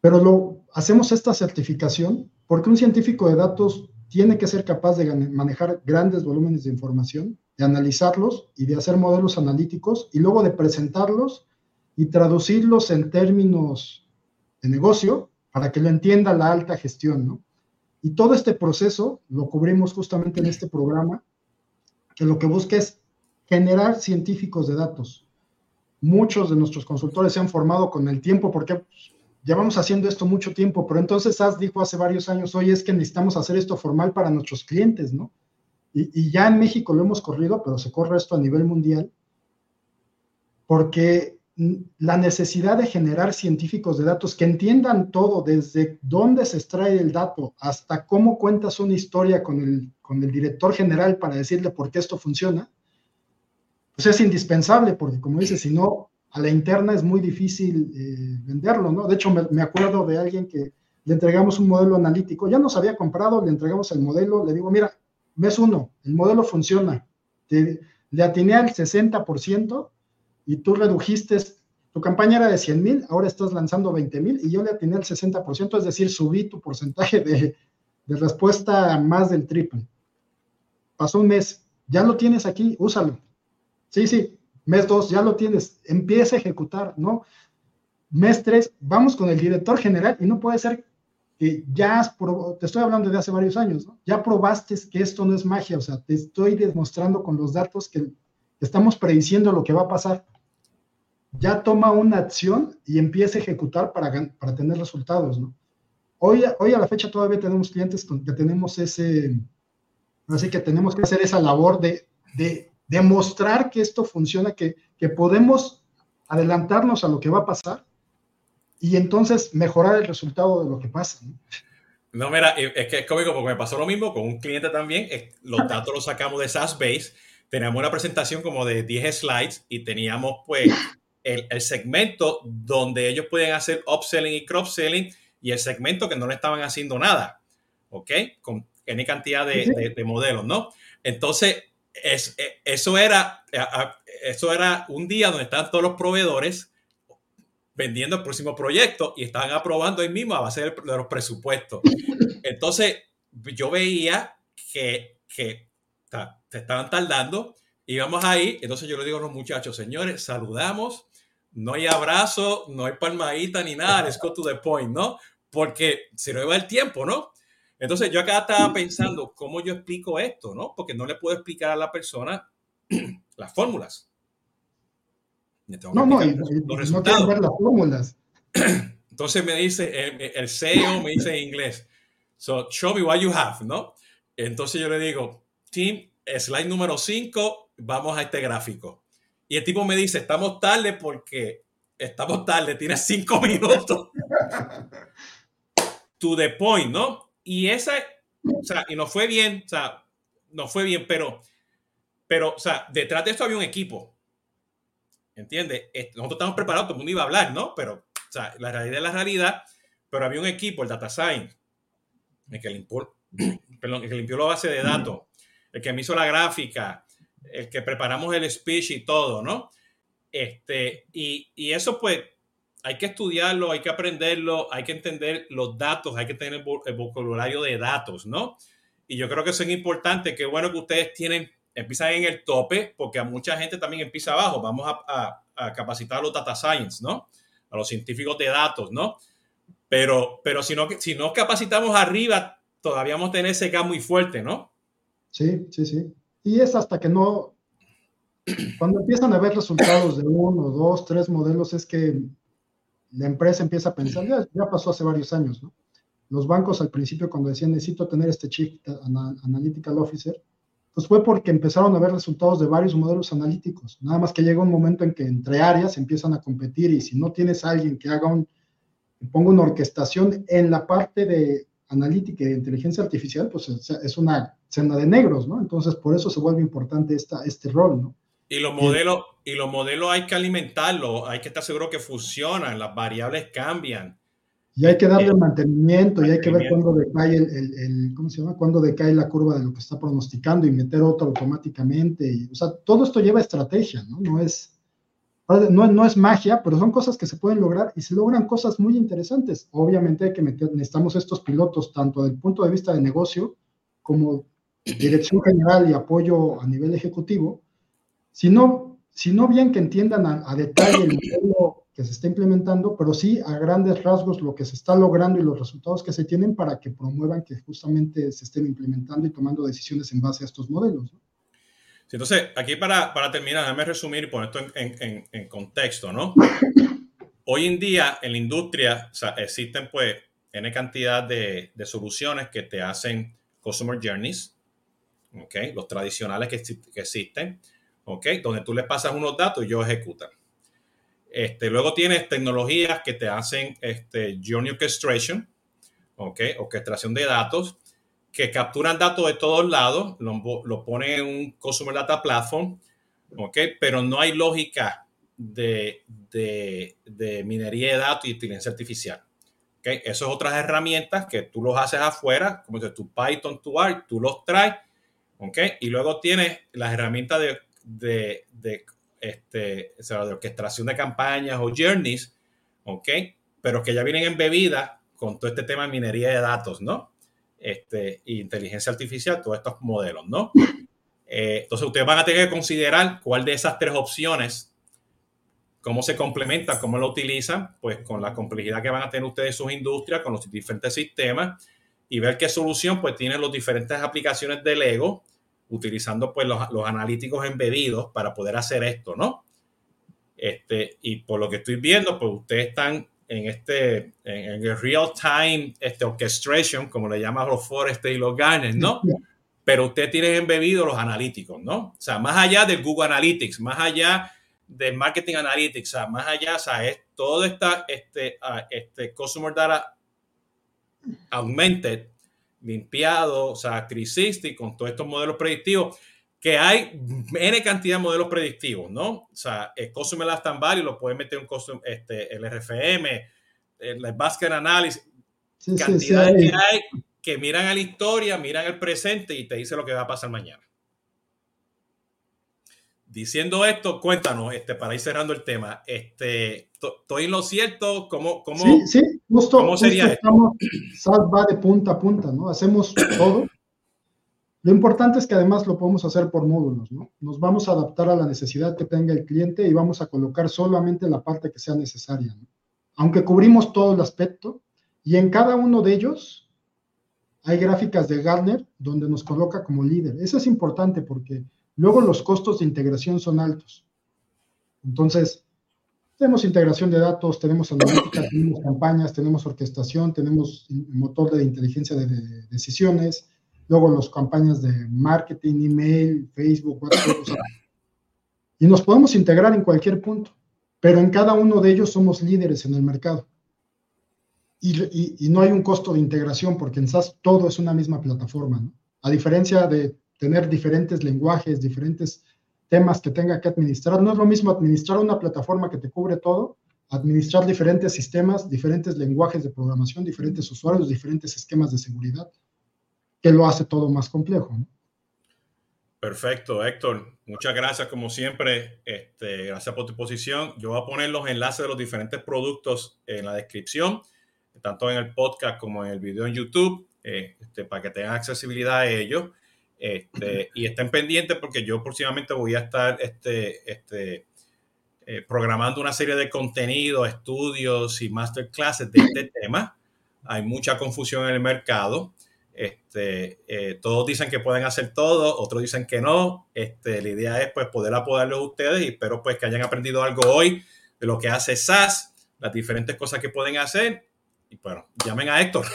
Pero lo, hacemos esta certificación porque un científico de datos tiene que ser capaz de manejar grandes volúmenes de información, de analizarlos y de hacer modelos analíticos y luego de presentarlos y traducirlos en términos de negocio para que lo entienda la alta gestión, ¿no? Y todo este proceso lo cubrimos justamente en este programa, que lo que busca es generar científicos de datos. Muchos de nuestros consultores se han formado con el tiempo porque llevamos haciendo esto mucho tiempo, pero entonces SAS dijo hace varios años, oye, es que necesitamos hacer esto formal para nuestros clientes, ¿no? Y, ya en México lo hemos corrido, pero se corre esto a nivel mundial, porque la necesidad de generar científicos de datos que entiendan todo, desde dónde se extrae el dato hasta cómo cuentas una historia con el, con el director general para decirle por qué esto funciona, pues es indispensable, porque como dice, si no, a la interna es muy difícil eh, venderlo, ¿no? De hecho, me, acuerdo de alguien que le entregamos un modelo analítico, ya nos había comprado, le entregamos el modelo, le digo, mira, mes uno, el modelo funciona, le atiné al 60% y tú redujiste, tu campaña era de 100 mil, ahora estás lanzando 20 mil y yo le atiné al 60%, es decir, subí tu porcentaje de, de respuesta más del triple. Pasó un mes, ya lo tienes aquí, úsalo. Sí, sí, Mes dos, ya lo tienes, empieza a ejecutar, ¿no? Mes tres, vamos con el director general y no puede ser que ya has te estoy hablando de hace varios años, ¿no? Ya probaste que esto no es magia, o sea, te estoy demostrando con los datos que estamos prediciendo lo que va a pasar. Ya toma una acción y empieza a ejecutar para, para tener resultados, ¿no? Hoy, hoy a la fecha todavía tenemos clientes que tenemos ese, así que tenemos que hacer esa labor de, de demostrar que esto funciona, que, que podemos adelantarnos a lo que va a pasar y entonces mejorar el resultado de lo que pasa. ¿no? mira, es que es cómico porque me pasó lo mismo con un cliente también. Los datos los sacamos de SaaS Base. Teníamos una presentación como de 10 slides y teníamos pues el, el segmento donde ellos pueden hacer upselling y cross-selling y el segmento que no le estaban haciendo nada. ¿Ok? Con N cantidad de, de, de modelos, ¿no? Entonces, es, e, eso, era, eso era un día donde estaban todos los proveedores vendiendo el próximo proyecto y estaban aprobando ahí mismo a base de los presupuestos. Entonces, yo veía que, que te estaban tardando, íbamos ahí, entonces yo le digo a los muchachos, señores, saludamos, no hay abrazo, no hay palmadita ni nada, let's go to the point, ¿no? Porque se nos iba el tiempo, ¿no? Entonces yo acá estaba pensando cómo yo explico esto, ¿no? Porque no le puedo explicar a la persona las fórmulas. No, no, los resultados. ver las fórmulas. Entonces me dice, el, CEO me dice en inglés, so show me what you have, ¿no? Entonces yo le digo, team, slide número 5, vamos a este gráfico. Y el tipo me dice, estamos tarde porque estamos tarde, tienes cinco minutos. to the point, ¿no? Y esa, o sea, y no fue bien, o sea, no fue bien, pero, pero, o sea, detrás de esto había un equipo. ¿Entiendes? Nosotros estamos preparados, todo el mundo iba a hablar, ¿no? Pero, o sea, la realidad es la realidad, pero había un equipo, el Data Science, el que limpió, perdón, el que limpió la base de datos, el que me hizo la gráfica, el que preparamos el speech y todo, ¿no? Este, y, y eso pues hay que estudiarlo, hay que aprenderlo, hay que entender los datos, hay que tener el vocabulario de datos, ¿no? Y yo creo que eso es importante, que bueno que ustedes tienen, empiezan en el tope, porque a mucha gente también empieza abajo. Vamos a, a, capacitar a los data science, ¿no? A los científicos de datos, ¿no? Pero, pero si, no, si no capacitamos arriba, todavía vamos a tener ese gap muy fuerte, ¿no? Sí, sí, sí. Y es hasta que no, cuando empiezan a ver resultados de uno, dos, tres modelos, es que la empresa empieza a pensar, ya, pasó hace varios años, ¿no? Los bancos al principio cuando decían necesito tener este Chief Analytical Officer, pues fue porque empezaron a ver resultados de varios modelos analíticos. Nada más que llega un momento en que entre áreas empiezan a competir y si no tienes alguien que haga un, ponga una orquestación en la parte de analítica y de inteligencia artificial, pues es una cena de negros, ¿no? Entonces por eso se vuelve importante esta, este rol, ¿no? Y los modelos, y los modelos hay que alimentarlos, hay que estar seguro que funcionan, las variables cambian. Y hay que darle el mantenimiento, y hay que ver cuándo decae el, ¿cómo se llama? Cuándo decae la curva de lo que está pronosticando y meter otro automáticamente. Y, o sea, todo esto lleva estrategia, ¿no? No es, no, no, es magia, pero son cosas que se pueden lograr y se logran cosas muy interesantes. Obviamente hay que meter, necesitamos estos pilotos tanto desde el punto de vista de negocio como dirección general y apoyo a nivel ejecutivo, sino, sino bien que entiendan a, detalle el modelo que se está implementando, pero sí a grandes rasgos lo que se está logrando y los resultados que se tienen para que promuevan que justamente se estén implementando y tomando decisiones en base a estos modelos. entonces, aquí para, para, terminar, déjame resumir y poner esto en, en, en, contexto, ¿no? Hoy en día en la industria existen pues N cantidad de, de, soluciones que te hacen Customer Journeys, ¿ok? Los tradicionales que, que existen. ¿Ok? Donde tú le pasas unos datos y ellos ejecutan. Este, luego tienes tecnologías que te hacen este, Journey Orchestration, ¿ok? Orquestación de datos, que capturan datos de todos lados, lo, lo ponen en un Customer Data Platform, ¿ok? Pero no hay lógica de, de, de minería de datos y inteligencia artificial. ¿okay? Esas otras herramientas que tú los haces afuera, como tu Python, tu R, tú los traes, ¿ok? Y luego tienes las herramientas de de, de, este, de orquestación de campañas o journeys, ¿ok? Pero que ya vienen embebidas con todo este tema de minería de datos, ¿no? Este, inteligencia artificial, todos estos modelos, ¿no? Eh, entonces ustedes van a tener que considerar cuál de esas tres opciones, cómo se complementan, cómo lo utilizan, pues con la complejidad que van a tener ustedes sus industrias, con los diferentes sistemas y ver qué solución pues tienen las diferentes aplicaciones de Lego utilizando pues los, analíticos embebidos para poder hacer esto, ¿no? Este, y por lo que estoy viendo, pues ustedes están en este, en, el real time este, orchestration, como le llaman los Forest y los Garner, ¿no? Pero ustedes tienen embebidos los analíticos, ¿no? O sea, más allá del Google Analytics, más allá del Marketing Analytics, o sea, más allá, o sea, es todo esta, este, uh, este Customer Data Augmented limpiado, o sea, y con todos estos modelos predictivos, que hay N cantidad de modelos predictivos, ¿no? O sea, el Customer Lifetime Value lo pueden meter en este, el RFM, el Basket Analysis, cantidades que hay que miran a la historia, miran el presente y te dice lo que va a pasar mañana. Diciendo esto, cuéntanos, este, para ir cerrando el tema, este, ¿estoy en lo cierto? ¿Cómo, cómo, sí, sí, justo, ¿cómo sería esto? va de punta a punta, ¿no? Hacemos todo. Lo importante es que además lo podemos hacer por módulos, ¿no? Nos vamos a adaptar a la necesidad que tenga el cliente y vamos a colocar solamente la parte que sea necesaria, ¿no? Aunque cubrimos todo el aspecto y en cada uno de ellos hay gráficas de Gartner donde nos coloca como líder. Eso es importante porque Luego los costos de integración son altos. Entonces, tenemos integración de datos, tenemos analítica, tenemos campañas, tenemos orquestación, tenemos motor de inteligencia de, decisiones, luego las campañas de marketing, email, Facebook, WhatsApp. y nos podemos integrar en cualquier punto, pero en cada uno de ellos somos líderes en el mercado. Y, no hay un costo de integración porque en SaaS todo es una misma plataforma, A diferencia de tener diferentes lenguajes, diferentes temas que tenga que administrar, no es lo mismo administrar una plataforma que te cubre todo, administrar diferentes sistemas, diferentes lenguajes de programación, diferentes usuarios, diferentes esquemas de seguridad, que lo hace todo más complejo. Perfecto, Héctor. Muchas gracias, como siempre. Este, gracias por tu posición. Yo voy a poner los enlaces de los diferentes productos en la descripción, tanto en el podcast como en el video en YouTube, eh, este, para que tengan accesibilidad a ellos. Este, y estén pendientes porque yo próximamente voy a estar este, este, eh, programando una serie de contenidos, estudios y masterclasses de este tema. Hay mucha confusión en el mercado. Este, eh, todos dicen que pueden hacer todo, otros dicen que no. La idea es pues poder apodarlo a ustedes y espero pues que hayan aprendido algo hoy de lo que hace SAS, las diferentes cosas que pueden hacer. Y bueno, llamen a Héctor.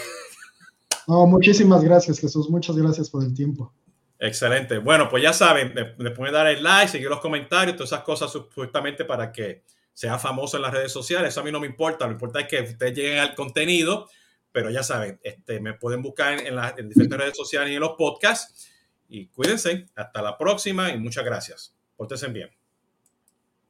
No, muchísimas gracias, Jesús. Muchas gracias por el tiempo. Excelente. Bueno, pues ya saben, le pueden dar el like, seguir los comentarios, todas esas cosas supuestamente para que sea famoso en las redes sociales. Eso a mí no me importa. Lo importante es que ustedes lleguen al contenido pero ya saben, este, me pueden buscar en, las diferentes redes sociales y en los podcasts. Y cuídense. Hasta la próxima y muchas gracias. Pórtense bien.